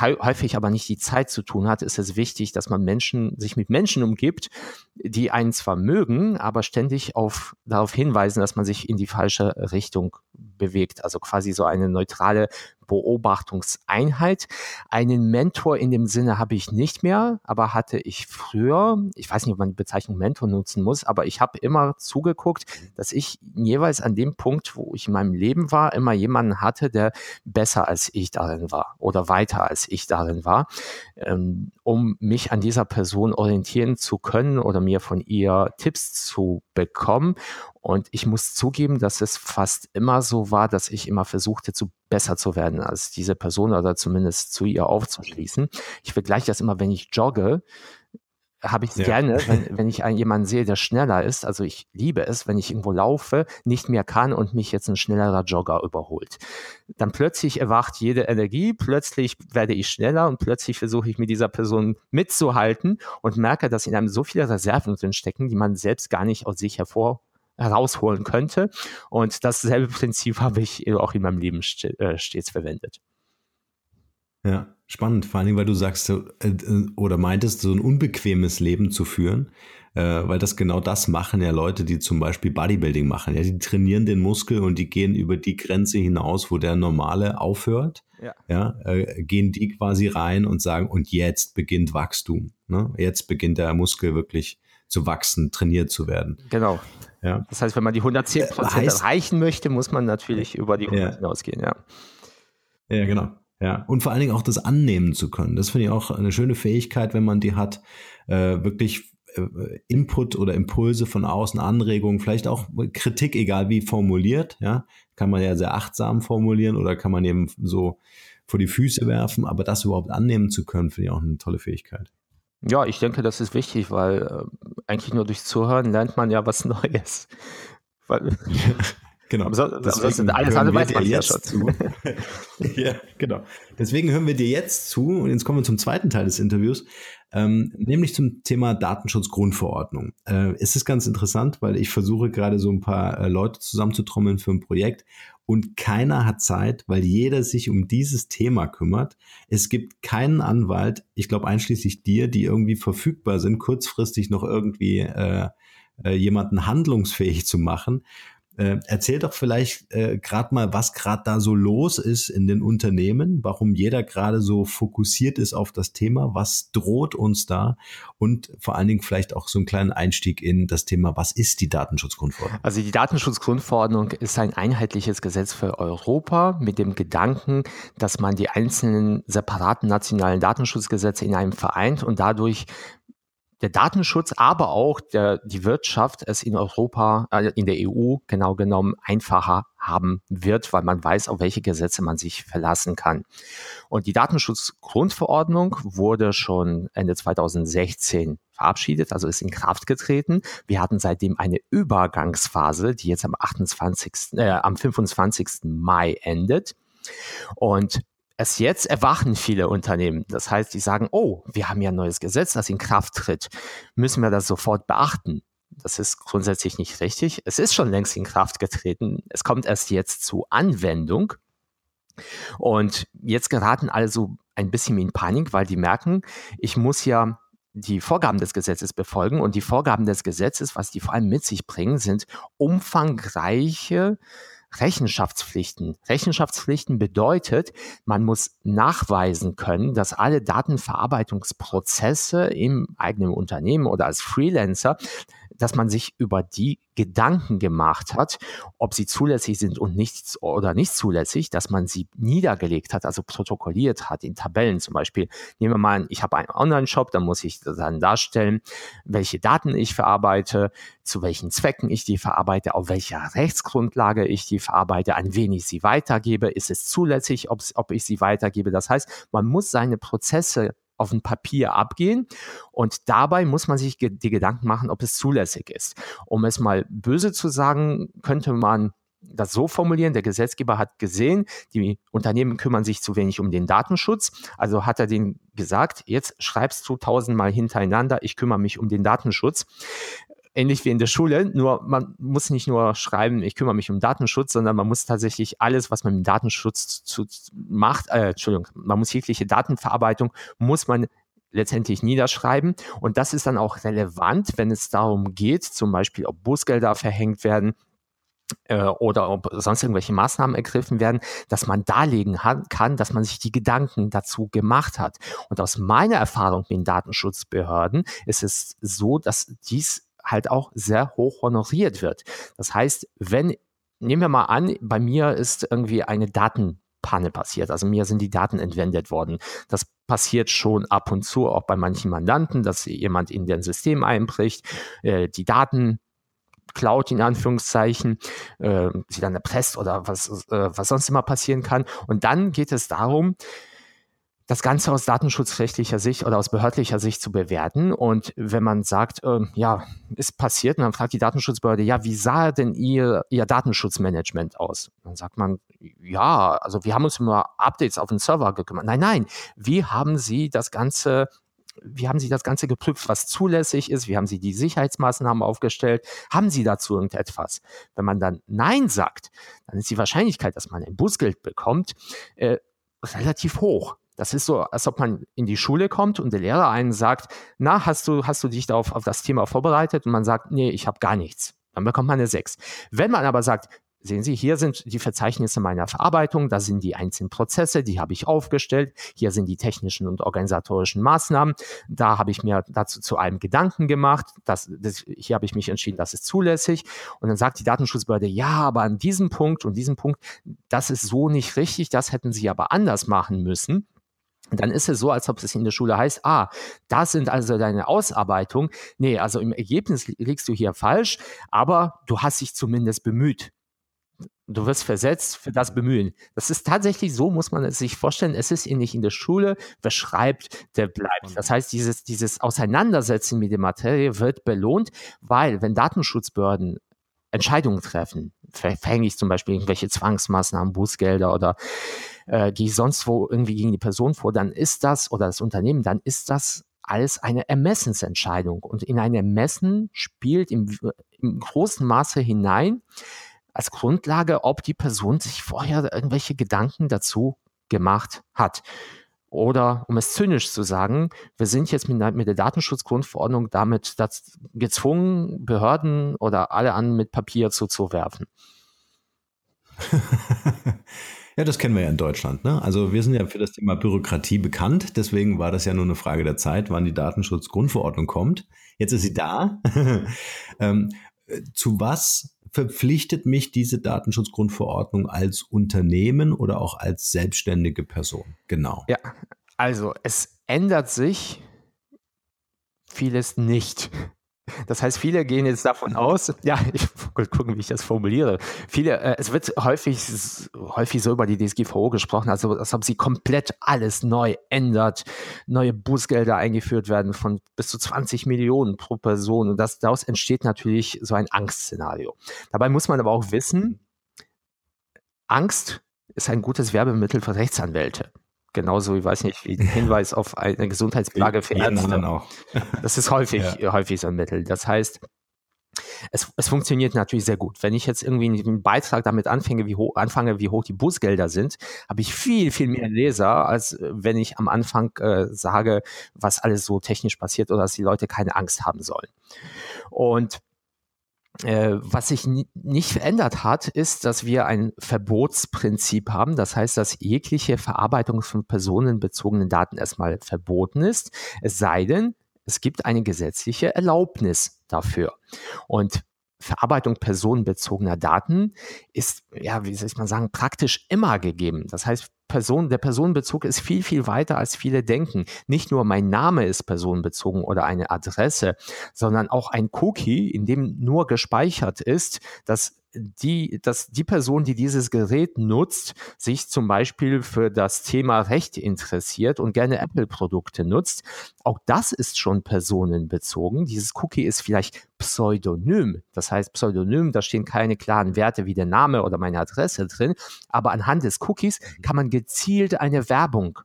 häufig aber nicht die Zeit zu tun hat, ist es wichtig, dass man Menschen, sich mit Menschen umgibt, die einen zwar mögen, aber ständig auf, darauf hinweisen, dass man sich in die falsche Richtung bewegt. Also quasi so eine neutrale Beobachtungseinheit. Einen Mentor in dem Sinne habe ich nicht mehr, aber hatte ich früher, ich weiß nicht, ob man die Bezeichnung Mentor nutzen muss, aber ich habe immer zugeguckt, dass ich jeweils an dem Punkt, wo ich in meinem Leben war, immer jemanden hatte, der besser als ich darin war oder weiter als ich darin war, ähm, um mich an dieser Person orientieren zu können oder mir von ihr Tipps zu bekommen Und ich muss zugeben, dass es fast immer so war, dass ich immer versuchte, zu besser zu werden als diese Person oder zumindest zu ihr aufzuschließen. Ich vergleiche das immer, wenn ich jogge, habe ich ja. gerne, wenn, wenn ich einen, jemanden sehe, der schneller ist. Also ich liebe es, wenn ich irgendwo laufe, nicht mehr kann und mich jetzt ein schnellerer Jogger überholt. Dann plötzlich erwacht jede Energie, plötzlich werde ich schneller und plötzlich versuche ich mit dieser Person mitzuhalten und merke, dass in einem so viele Reserven drin stecken, die man selbst gar nicht aus sich hervor herausholen könnte. Und dasselbe Prinzip habe ich auch in meinem Leben äh, stets verwendet. Ja, spannend. Vor allen Dingen, weil du sagst äh, äh, oder meintest, so ein unbequemes Leben zu führen, weil das genau das machen ja Leute, die zum Beispiel Bodybuilding machen. Ja, die trainieren den Muskel und die gehen über die Grenze hinaus, wo der normale aufhört. Ja, ja gehen die quasi rein und sagen, und jetzt beginnt Wachstum. Ne? Jetzt beginnt der Muskel wirklich zu wachsen, trainiert zu werden. Genau. Ja. Das heißt, wenn man die 110 Prozent äh, erreichen möchte, muss man natürlich über die 100 ja. hinausgehen. Ja. Ja, genau. Ja, und vor allen Dingen auch das annehmen zu können. Das finde ich auch eine schöne Fähigkeit, wenn man die hat, äh, wirklich äh, Input oder Impulse von außen, Anregungen, vielleicht auch Kritik, egal wie formuliert, ja, kann man ja sehr achtsam formulieren oder kann man eben so vor die Füße werfen, aber das überhaupt annehmen zu können, finde ich auch eine tolle Fähigkeit. Ja, ich denke, das ist wichtig, weil äh, eigentlich nur durch Zuhören lernt man ja was Neues. Weil, Genau. Aber, so, Deswegen alles andere weiß man ja schon. Zu. ja, genau. Deswegen hören wir dir jetzt zu und jetzt kommen wir zum zweiten Teil des Interviews, ähm, nämlich zum Thema Datenschutzgrundverordnung. Äh, es ist ganz interessant, weil ich versuche gerade so ein paar äh, Leute zusammenzutrommeln für ein Projekt und keiner hat Zeit, weil jeder sich um dieses Thema kümmert. Es gibt keinen Anwalt, ich glaube einschließlich dir, die irgendwie verfügbar sind, kurzfristig noch irgendwie äh, äh jemanden handlungsfähig zu machen. Äh, erzähl doch vielleicht äh, gerade mal, was gerade da so los ist in den Unternehmen, warum jeder gerade so fokussiert ist auf das Thema, was droht uns da und vor allen Dingen vielleicht auch so einen kleinen Einstieg in das Thema, was ist die Datenschutzgrundverordnung? Also die Datenschutzgrundverordnung ist ein einheitliches Gesetz für Europa mit dem Gedanken, dass man die einzelnen separaten nationalen Datenschutzgesetze in einem vereint und dadurch der Datenschutz, aber auch der, die Wirtschaft es in Europa, äh, in der EU genau genommen einfacher haben wird, weil man weiß, auf welche Gesetze man sich verlassen kann. Und die Datenschutzgrundverordnung wurde schon Ende 2016 verabschiedet, also ist in Kraft getreten. Wir hatten seitdem eine Übergangsphase, die jetzt am 28., äh, am 25. Mai endet. Und Erst jetzt erwachen viele Unternehmen. Das heißt, die sagen, oh, wir haben ja ein neues Gesetz, das in Kraft tritt. Müssen wir das sofort beachten? Das ist grundsätzlich nicht richtig. Es ist schon längst in Kraft getreten. Es kommt erst jetzt zu Anwendung. Und jetzt geraten alle so ein bisschen in Panik, weil die merken, ich muss ja die Vorgaben des Gesetzes befolgen. Und die Vorgaben des Gesetzes, was die vor allem mit sich bringen, sind umfangreiche Rechenschaftspflichten. Rechenschaftspflichten bedeutet, man muss nachweisen können, dass alle Datenverarbeitungsprozesse im eigenen Unternehmen oder als Freelancer dass man sich über die Gedanken gemacht hat, ob sie zulässig sind und nicht oder nicht zulässig, dass man sie niedergelegt hat, also protokolliert hat in Tabellen zum Beispiel. Nehmen wir mal ich habe einen Online-Shop, dann muss ich dann darstellen, welche Daten ich verarbeite, zu welchen Zwecken ich die verarbeite, auf welcher Rechtsgrundlage ich die verarbeite, an wen ich sie weitergebe, ist es zulässig, ob ich sie weitergebe. Das heißt, man muss seine Prozesse auf ein Papier abgehen. Und dabei muss man sich die Gedanken machen, ob es zulässig ist. Um es mal böse zu sagen, könnte man das so formulieren, der Gesetzgeber hat gesehen, die Unternehmen kümmern sich zu wenig um den Datenschutz. Also hat er den gesagt, jetzt schreibst du tausendmal hintereinander, ich kümmere mich um den Datenschutz ähnlich wie in der Schule, nur man muss nicht nur schreiben, ich kümmere mich um Datenschutz, sondern man muss tatsächlich alles, was man mit Datenschutz zu, macht, äh, Entschuldigung, man muss jegliche Datenverarbeitung, muss man letztendlich niederschreiben. Und das ist dann auch relevant, wenn es darum geht, zum Beispiel, ob Bußgelder verhängt werden, äh, oder ob sonst irgendwelche Maßnahmen ergriffen werden, dass man darlegen kann, dass man sich die Gedanken dazu gemacht hat. Und aus meiner Erfahrung mit den Datenschutzbehörden ist es so, dass dies halt auch sehr hoch honoriert wird. Das heißt, wenn, nehmen wir mal an, bei mir ist irgendwie eine Datenpanne passiert. Also mir sind die Daten entwendet worden. Das passiert schon ab und zu auch bei manchen Mandanten, dass jemand in deren System einbricht, äh, die Daten klaut, in Anführungszeichen, äh, sie dann erpresst oder was, äh, was sonst immer passieren kann. Und dann geht es darum, das Ganze aus datenschutzrechtlicher Sicht oder aus behördlicher Sicht zu bewerten. Und wenn man sagt, äh, ja, ist passiert, und dann fragt die Datenschutzbehörde, ja, wie sah denn ihr, ihr Datenschutzmanagement aus? Dann sagt man, ja, also wir haben uns nur Updates auf den Server gekümmert. Nein, nein, wie haben Sie das Ganze wie haben Sie das Ganze geprüft, was zulässig ist? Wie haben Sie die Sicherheitsmaßnahmen aufgestellt? Haben Sie dazu irgendetwas? Wenn man dann Nein sagt, dann ist die Wahrscheinlichkeit, dass man ein Bußgeld bekommt, äh, relativ hoch. Das ist so, als ob man in die Schule kommt und der Lehrer einen sagt, na, hast du, hast du dich da auf, auf das Thema vorbereitet? Und man sagt, nee, ich habe gar nichts. Dann bekommt man eine 6. Wenn man aber sagt, Sehen Sie, hier sind die Verzeichnisse meiner Verarbeitung, da sind die einzelnen Prozesse, die habe ich aufgestellt, hier sind die technischen und organisatorischen Maßnahmen, da habe ich mir dazu zu einem Gedanken gemacht, das, das, hier habe ich mich entschieden, das ist zulässig und dann sagt die Datenschutzbehörde, ja, aber an diesem Punkt und diesem Punkt, das ist so nicht richtig, das hätten Sie aber anders machen müssen dann ist es so, als ob es in der Schule heißt, ah, das sind also deine Ausarbeitungen. Nee, also im Ergebnis liegst du hier falsch, aber du hast dich zumindest bemüht. Du wirst versetzt für das Bemühen. Das ist tatsächlich so, muss man es sich vorstellen. Es ist nicht in der Schule. Wer schreibt, der bleibt. Das heißt, dieses, dieses Auseinandersetzen mit der Materie wird belohnt, weil wenn Datenschutzbehörden Entscheidungen treffen, verhänge ich zum Beispiel irgendwelche Zwangsmaßnahmen, Bußgelder oder äh, gehe sonst wo irgendwie gegen die Person vor, dann ist das oder das Unternehmen, dann ist das alles eine Ermessensentscheidung. Und in ein Ermessen spielt im, im großen Maße hinein, als Grundlage, ob die Person sich vorher irgendwelche Gedanken dazu gemacht hat. Oder um es zynisch zu sagen, wir sind jetzt mit, mit der Datenschutzgrundverordnung damit gezwungen, Behörden oder alle an mit Papier zuzuwerfen. ja, das kennen wir ja in Deutschland. Ne? Also wir sind ja für das Thema Bürokratie bekannt. Deswegen war das ja nur eine Frage der Zeit, wann die Datenschutzgrundverordnung kommt. Jetzt ist sie da. ähm, zu was verpflichtet mich diese Datenschutzgrundverordnung als Unternehmen oder auch als selbstständige Person? Genau. Ja, also es ändert sich vieles nicht. Das heißt, viele gehen jetzt davon aus, ja, ich will gucken, wie ich das formuliere. Viele, äh, es wird häufig, häufig so über die DSGVO gesprochen, also als ob sie komplett alles neu ändert, neue Bußgelder eingeführt werden von bis zu 20 Millionen pro Person. Und das, daraus entsteht natürlich so ein Angstszenario. Dabei muss man aber auch wissen, Angst ist ein gutes Werbemittel für Rechtsanwälte. Genauso, ich weiß nicht, wie ein Hinweis auf eine Gesundheitsplage für Ärzte. Auch. Das ist häufig, ja. häufig so ein Mittel. Das heißt, es, es, funktioniert natürlich sehr gut. Wenn ich jetzt irgendwie einen Beitrag damit anfange, wie hoch, anfange, wie hoch die Bußgelder sind, habe ich viel, viel mehr Leser, als äh, wenn ich am Anfang äh, sage, was alles so technisch passiert oder dass die Leute keine Angst haben sollen. Und äh, was sich nicht verändert hat, ist, dass wir ein Verbotsprinzip haben. Das heißt, dass jegliche Verarbeitung von personenbezogenen Daten erstmal verboten ist, es sei denn, es gibt eine gesetzliche Erlaubnis dafür. Und Verarbeitung personenbezogener Daten ist, ja, wie soll ich mal sagen, praktisch immer gegeben. Das heißt, Person, der Personenbezug ist viel, viel weiter, als viele denken. Nicht nur mein Name ist personenbezogen oder eine Adresse, sondern auch ein Cookie, in dem nur gespeichert ist, dass die, dass die Person, die dieses Gerät nutzt, sich zum Beispiel für das Thema Recht interessiert und gerne Apple-Produkte nutzt. Auch das ist schon personenbezogen. Dieses Cookie ist vielleicht pseudonym. Das heißt, Pseudonym, da stehen keine klaren Werte wie der Name oder meine Adresse drin, aber anhand des Cookies kann man gezielt eine Werbung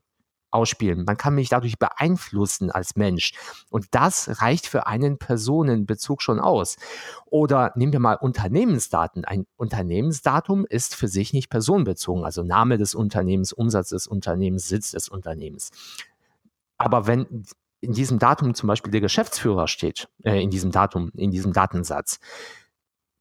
ausspielen. Man kann mich dadurch beeinflussen als Mensch. Und das reicht für einen Personenbezug schon aus. Oder nehmen wir mal Unternehmensdaten. Ein Unternehmensdatum ist für sich nicht personenbezogen, also Name des Unternehmens, Umsatz des Unternehmens, Sitz des Unternehmens. Aber wenn in diesem Datum zum Beispiel der Geschäftsführer steht, äh, in diesem Datum, in diesem Datensatz,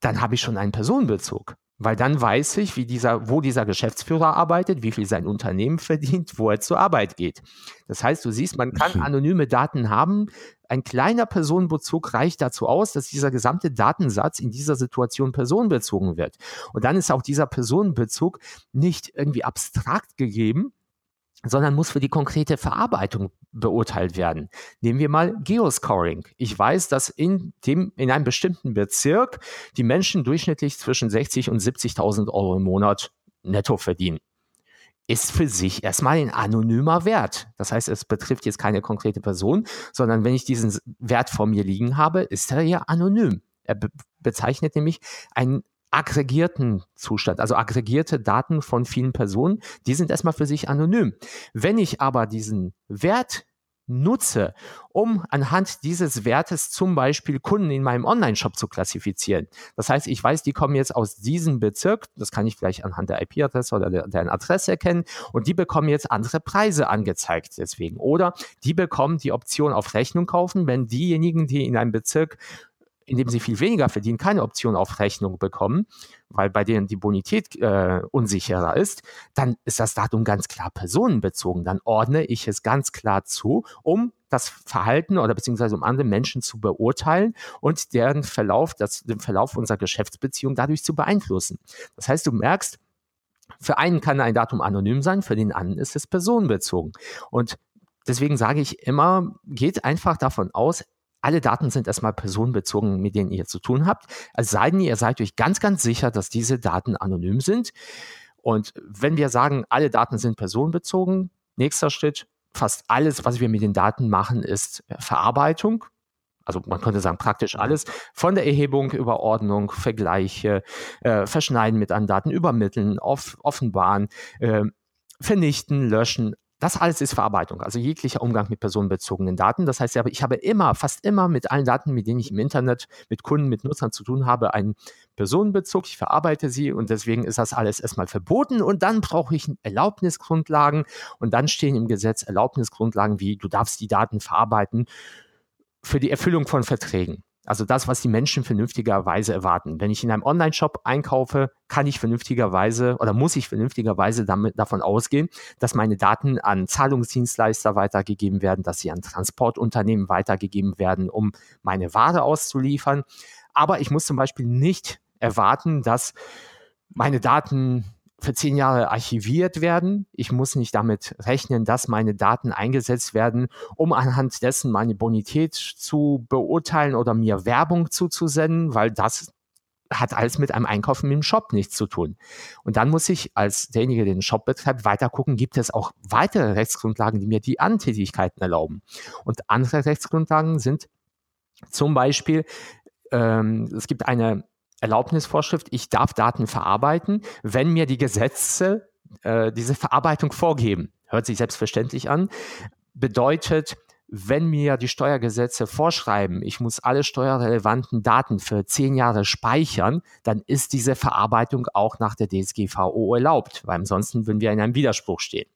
dann habe ich schon einen Personenbezug. Weil dann weiß ich, wie dieser, wo dieser Geschäftsführer arbeitet, wie viel sein Unternehmen verdient, wo er zur Arbeit geht. Das heißt, du siehst, man kann anonyme Daten haben. Ein kleiner Personenbezug reicht dazu aus, dass dieser gesamte Datensatz in dieser Situation personenbezogen wird. Und dann ist auch dieser Personenbezug nicht irgendwie abstrakt gegeben, sondern muss für die konkrete Verarbeitung beurteilt werden. Nehmen wir mal Geoscoring. Ich weiß, dass in, dem, in einem bestimmten Bezirk die Menschen durchschnittlich zwischen 60 und 70.000 Euro im Monat netto verdienen. Ist für sich erstmal ein anonymer Wert. Das heißt, es betrifft jetzt keine konkrete Person, sondern wenn ich diesen Wert vor mir liegen habe, ist er ja anonym. Er be bezeichnet nämlich einen aggregierten Zustand, also aggregierte Daten von vielen Personen, die sind erstmal für sich anonym. Wenn ich aber diesen Wert nutze, um anhand dieses Wertes zum Beispiel Kunden in meinem Online-Shop zu klassifizieren. Das heißt, ich weiß, die kommen jetzt aus diesem Bezirk, das kann ich vielleicht anhand der IP-Adresse oder der, deren Adresse erkennen, und die bekommen jetzt andere Preise angezeigt deswegen. Oder die bekommen die Option auf Rechnung kaufen, wenn diejenigen, die in einem Bezirk indem sie viel weniger verdienen, keine Option auf Rechnung bekommen, weil bei denen die Bonität äh, unsicherer ist, dann ist das Datum ganz klar personenbezogen. Dann ordne ich es ganz klar zu, um das Verhalten oder beziehungsweise um andere Menschen zu beurteilen und deren Verlauf, das, den Verlauf unserer Geschäftsbeziehung dadurch zu beeinflussen. Das heißt, du merkst, für einen kann ein Datum anonym sein, für den anderen ist es personenbezogen. Und deswegen sage ich immer, geht einfach davon aus, alle Daten sind erstmal personenbezogen, mit denen ihr zu tun habt. Es sei denn, ihr seid euch ganz, ganz sicher, dass diese Daten anonym sind. Und wenn wir sagen, alle Daten sind personenbezogen, nächster Schritt, fast alles, was wir mit den Daten machen, ist Verarbeitung. Also man könnte sagen, praktisch alles, von der Erhebung über Ordnung, Vergleiche, äh, Verschneiden mit anderen Daten, übermitteln, off offenbaren, äh, vernichten, löschen, das alles ist Verarbeitung, also jeglicher Umgang mit personenbezogenen Daten. Das heißt, ich habe immer, fast immer mit allen Daten, mit denen ich im Internet mit Kunden, mit Nutzern zu tun habe, einen Personenbezug. Ich verarbeite sie und deswegen ist das alles erstmal verboten und dann brauche ich Erlaubnisgrundlagen und dann stehen im Gesetz Erlaubnisgrundlagen wie du darfst die Daten verarbeiten für die Erfüllung von Verträgen. Also das, was die Menschen vernünftigerweise erwarten. Wenn ich in einem Online-Shop einkaufe, kann ich vernünftigerweise oder muss ich vernünftigerweise damit, davon ausgehen, dass meine Daten an Zahlungsdienstleister weitergegeben werden, dass sie an Transportunternehmen weitergegeben werden, um meine Ware auszuliefern. Aber ich muss zum Beispiel nicht erwarten, dass meine Daten für zehn Jahre archiviert werden. Ich muss nicht damit rechnen, dass meine Daten eingesetzt werden, um anhand dessen meine Bonität zu beurteilen oder mir Werbung zuzusenden, weil das hat alles mit einem Einkaufen im Shop nichts zu tun. Und dann muss ich als derjenige, der den Shop betreibt, weiter gucken, gibt es auch weitere Rechtsgrundlagen, die mir die Antätigkeiten erlauben. Und andere Rechtsgrundlagen sind zum Beispiel, ähm, es gibt eine Erlaubnisvorschrift, ich darf Daten verarbeiten, wenn mir die Gesetze äh, diese Verarbeitung vorgeben. Hört sich selbstverständlich an. Bedeutet, wenn mir die Steuergesetze vorschreiben, ich muss alle steuerrelevanten Daten für zehn Jahre speichern, dann ist diese Verarbeitung auch nach der DSGVO erlaubt, weil ansonsten würden wir in einem Widerspruch stehen.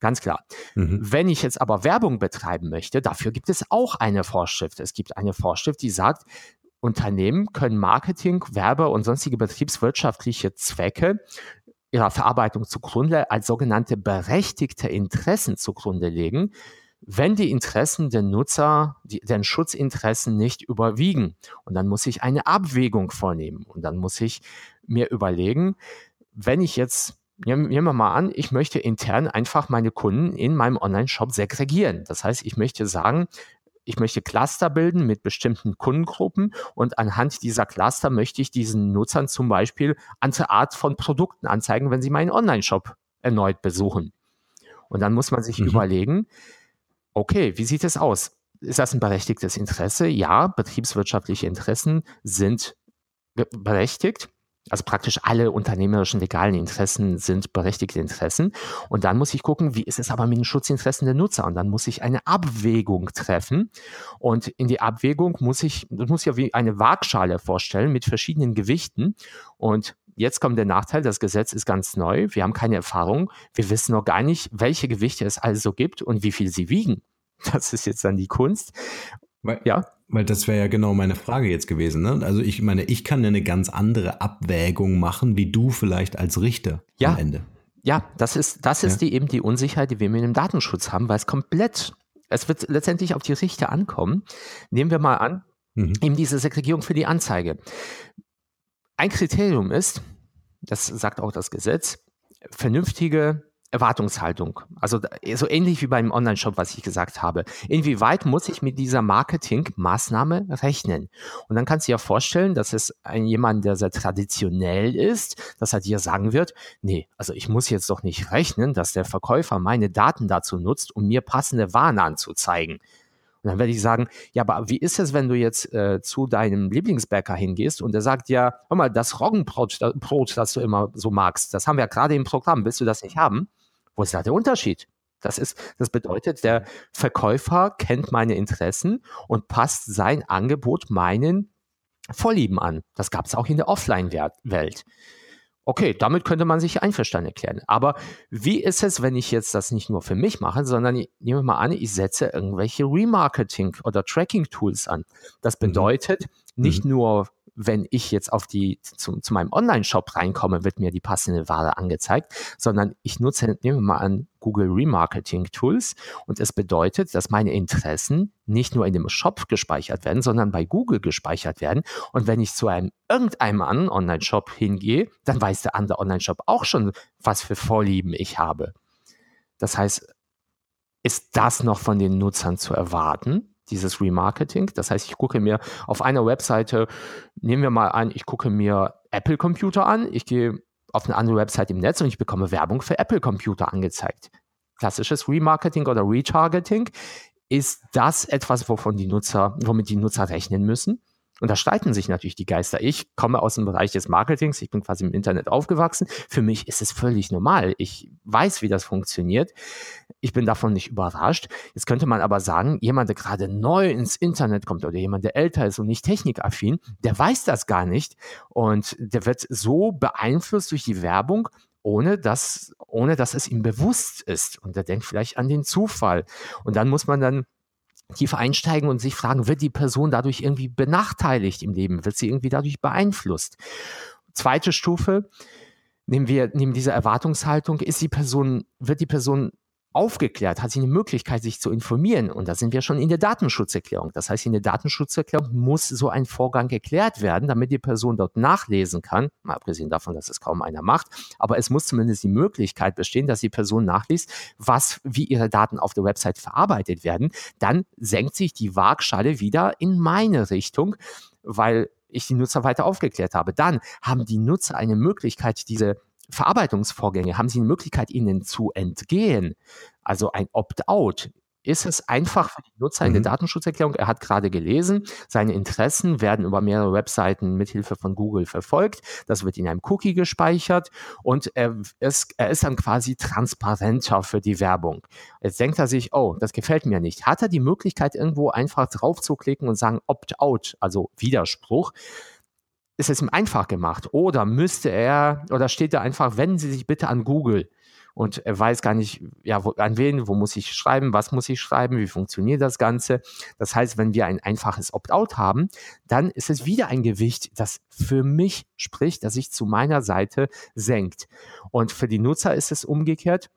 Ganz klar. Mhm. Wenn ich jetzt aber Werbung betreiben möchte, dafür gibt es auch eine Vorschrift. Es gibt eine Vorschrift, die sagt, Unternehmen können Marketing, Werbe und sonstige betriebswirtschaftliche Zwecke ihrer Verarbeitung zugrunde als sogenannte berechtigte Interessen zugrunde legen, wenn die Interessen der Nutzer, die, deren Schutzinteressen nicht überwiegen. Und dann muss ich eine Abwägung vornehmen. Und dann muss ich mir überlegen, wenn ich jetzt Nehmen wir mal an, ich möchte intern einfach meine Kunden in meinem Online-Shop segregieren. Das heißt, ich möchte sagen, ich möchte Cluster bilden mit bestimmten Kundengruppen und anhand dieser Cluster möchte ich diesen Nutzern zum Beispiel andere Art von Produkten anzeigen, wenn sie meinen Online-Shop erneut besuchen. Und dann muss man sich mhm. überlegen, okay, wie sieht es aus? Ist das ein berechtigtes Interesse? Ja, betriebswirtschaftliche Interessen sind berechtigt. Also praktisch alle unternehmerischen legalen Interessen sind berechtigte Interessen. Und dann muss ich gucken, wie ist es aber mit den Schutzinteressen der Nutzer? Und dann muss ich eine Abwägung treffen. Und in die Abwägung muss ich, das muss ja wie eine Waagschale vorstellen mit verschiedenen Gewichten. Und jetzt kommt der Nachteil, das Gesetz ist ganz neu. Wir haben keine Erfahrung. Wir wissen noch gar nicht, welche Gewichte es also gibt und wie viel sie wiegen. Das ist jetzt dann die Kunst. Weil, ja. Weil das wäre ja genau meine Frage jetzt gewesen. Ne? Also ich meine, ich kann ja eine ganz andere Abwägung machen, wie du vielleicht als Richter ja. am Ende. Ja, das ist, das ist ja. die, eben die Unsicherheit, die wir mit dem Datenschutz haben, weil es komplett, es wird letztendlich auf die Richter ankommen. Nehmen wir mal an, mhm. eben diese Segregierung für die Anzeige. Ein Kriterium ist, das sagt auch das Gesetz, vernünftige Erwartungshaltung. Also so ähnlich wie beim Online-Shop, was ich gesagt habe. Inwieweit muss ich mit dieser Marketing-Maßnahme rechnen? Und dann kannst du dir vorstellen, dass es ein jemand, der sehr traditionell ist, dass er dir sagen wird, nee, also ich muss jetzt doch nicht rechnen, dass der Verkäufer meine Daten dazu nutzt, um mir passende Waren anzuzeigen. Und dann werde ich sagen, ja, aber wie ist es, wenn du jetzt äh, zu deinem Lieblingsbäcker hingehst und der sagt ja, hör mal, das Roggenbrot, Brot, das du immer so magst, das haben wir gerade im Programm, willst du das nicht haben? Wo ist da der Unterschied? Das ist, das bedeutet, der Verkäufer kennt meine Interessen und passt sein Angebot meinen Vorlieben an. Das gab es auch in der Offline-Welt. Okay, damit könnte man sich einverstanden erklären. Aber wie ist es, wenn ich jetzt das nicht nur für mich mache, sondern ich nehme mal an, ich setze irgendwelche Remarketing- oder Tracking-Tools an. Das mhm. bedeutet, mhm. nicht mhm. nur wenn ich jetzt auf die, zu, zu meinem Online-Shop reinkomme, wird mir die passende Ware angezeigt, sondern ich nutze, nehmen wir mal an, Google Remarketing Tools und es bedeutet, dass meine Interessen nicht nur in dem Shop gespeichert werden, sondern bei Google gespeichert werden. Und wenn ich zu einem irgendeinem anderen Online-Shop hingehe, dann weiß der andere Online-Shop auch schon, was für Vorlieben ich habe. Das heißt, ist das noch von den Nutzern zu erwarten? Dieses Remarketing. Das heißt, ich gucke mir auf einer Webseite, nehmen wir mal an, ich gucke mir Apple-Computer an, ich gehe auf eine andere Website im Netz und ich bekomme Werbung für Apple-Computer angezeigt. Klassisches Remarketing oder Retargeting. Ist das etwas, wovon die Nutzer, womit die Nutzer rechnen müssen? Und da streiten sich natürlich die Geister. Ich komme aus dem Bereich des Marketings, ich bin quasi im Internet aufgewachsen. Für mich ist es völlig normal. Ich weiß, wie das funktioniert. Ich bin davon nicht überrascht. Jetzt könnte man aber sagen, jemand, der gerade neu ins Internet kommt oder jemand, der älter ist und nicht technikaffin, der weiß das gar nicht. Und der wird so beeinflusst durch die Werbung, ohne dass, ohne dass es ihm bewusst ist. Und der denkt vielleicht an den Zufall. Und dann muss man dann tief einsteigen und sich fragen, wird die Person dadurch irgendwie benachteiligt im Leben? Wird sie irgendwie dadurch beeinflusst? Zweite Stufe, nehmen wir, nehmen diese Erwartungshaltung, ist die Person, wird die Person aufgeklärt, hat sie eine Möglichkeit, sich zu informieren. Und da sind wir schon in der Datenschutzerklärung. Das heißt, in der Datenschutzerklärung muss so ein Vorgang geklärt werden, damit die Person dort nachlesen kann. Mal abgesehen davon, dass es kaum einer macht. Aber es muss zumindest die Möglichkeit bestehen, dass die Person nachliest, was, wie ihre Daten auf der Website verarbeitet werden. Dann senkt sich die Waagschale wieder in meine Richtung, weil ich die Nutzer weiter aufgeklärt habe. Dann haben die Nutzer eine Möglichkeit, diese Verarbeitungsvorgänge, haben Sie eine Möglichkeit, ihnen zu entgehen? Also ein Opt-out. Ist es einfach für die Nutzer in der mhm. Datenschutzerklärung? Er hat gerade gelesen, seine Interessen werden über mehrere Webseiten mithilfe von Google verfolgt. Das wird in einem Cookie gespeichert und er ist, er ist dann quasi transparenter für die Werbung. Jetzt denkt er sich, oh, das gefällt mir nicht. Hat er die Möglichkeit, irgendwo einfach drauf zu klicken und sagen Opt-out, also Widerspruch? ist es ihm einfach gemacht? Oder müsste er, oder steht da einfach, wenden Sie sich bitte an Google und weiß gar nicht, ja, wo, an wen, wo muss ich schreiben, was muss ich schreiben, wie funktioniert das Ganze. Das heißt, wenn wir ein einfaches Opt-out haben, dann ist es wieder ein Gewicht, das für mich spricht, das sich zu meiner Seite senkt. Und für die Nutzer ist es umgekehrt.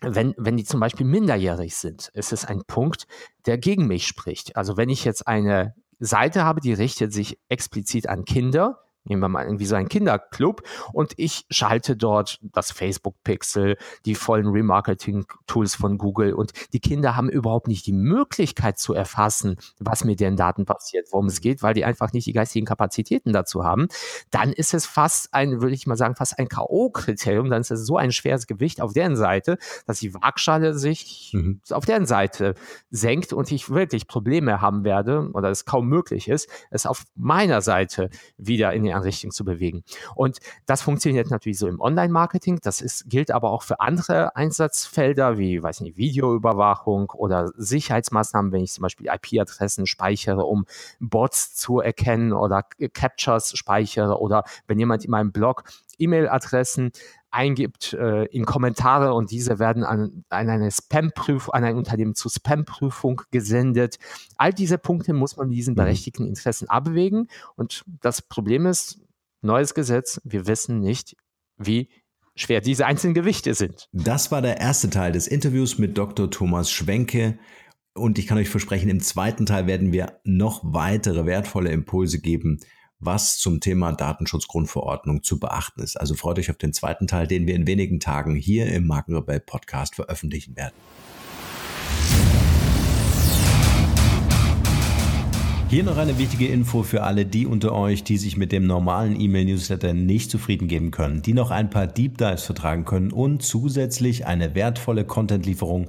Wenn, wenn die zum Beispiel minderjährig sind, ist es ein Punkt, der gegen mich spricht. Also wenn ich jetzt eine Seite habe, die richtet sich explizit an Kinder, nehmen wir mal irgendwie so einen Kinderclub und ich schalte dort das Facebook-Pixel, die vollen Remarketing-Tools von Google und die Kinder haben überhaupt nicht die Möglichkeit zu erfassen, was mit deren Daten passiert, worum es geht, weil die einfach nicht die geistigen Kapazitäten dazu haben, dann ist es fast ein, würde ich mal sagen, fast ein K.O.-Kriterium, dann ist es so ein schweres Gewicht auf deren Seite, dass die Waagschale sich mhm. auf deren Seite senkt und ich wirklich Probleme haben werde oder es kaum möglich ist, es auf meiner Seite wieder in den andere Richtung zu bewegen. Und das funktioniert natürlich so im Online-Marketing. Das ist, gilt aber auch für andere Einsatzfelder wie, weiß nicht, Videoüberwachung oder Sicherheitsmaßnahmen, wenn ich zum Beispiel IP-Adressen speichere, um Bots zu erkennen oder Captures speichere oder wenn jemand in meinem Blog E-Mail-Adressen eingibt äh, in Kommentare und diese werden an, an eine Spam-Prüfung, an ein Unternehmen zur Spam-Prüfung gesendet. All diese Punkte muss man mit diesen mhm. berechtigten Interessen abwägen. Und das Problem ist, neues Gesetz, wir wissen nicht, wie schwer diese einzelnen Gewichte sind. Das war der erste Teil des Interviews mit Dr. Thomas Schwenke. Und ich kann euch versprechen, im zweiten Teil werden wir noch weitere wertvolle Impulse geben, was zum Thema Datenschutzgrundverordnung zu beachten ist. Also freut euch auf den zweiten Teil, den wir in wenigen Tagen hier im Markenrebell Podcast veröffentlichen werden. Hier noch eine wichtige Info für alle die unter euch, die sich mit dem normalen E-Mail-Newsletter nicht zufrieden geben können, die noch ein paar Deep Dives vertragen können und zusätzlich eine wertvolle Content-Lieferung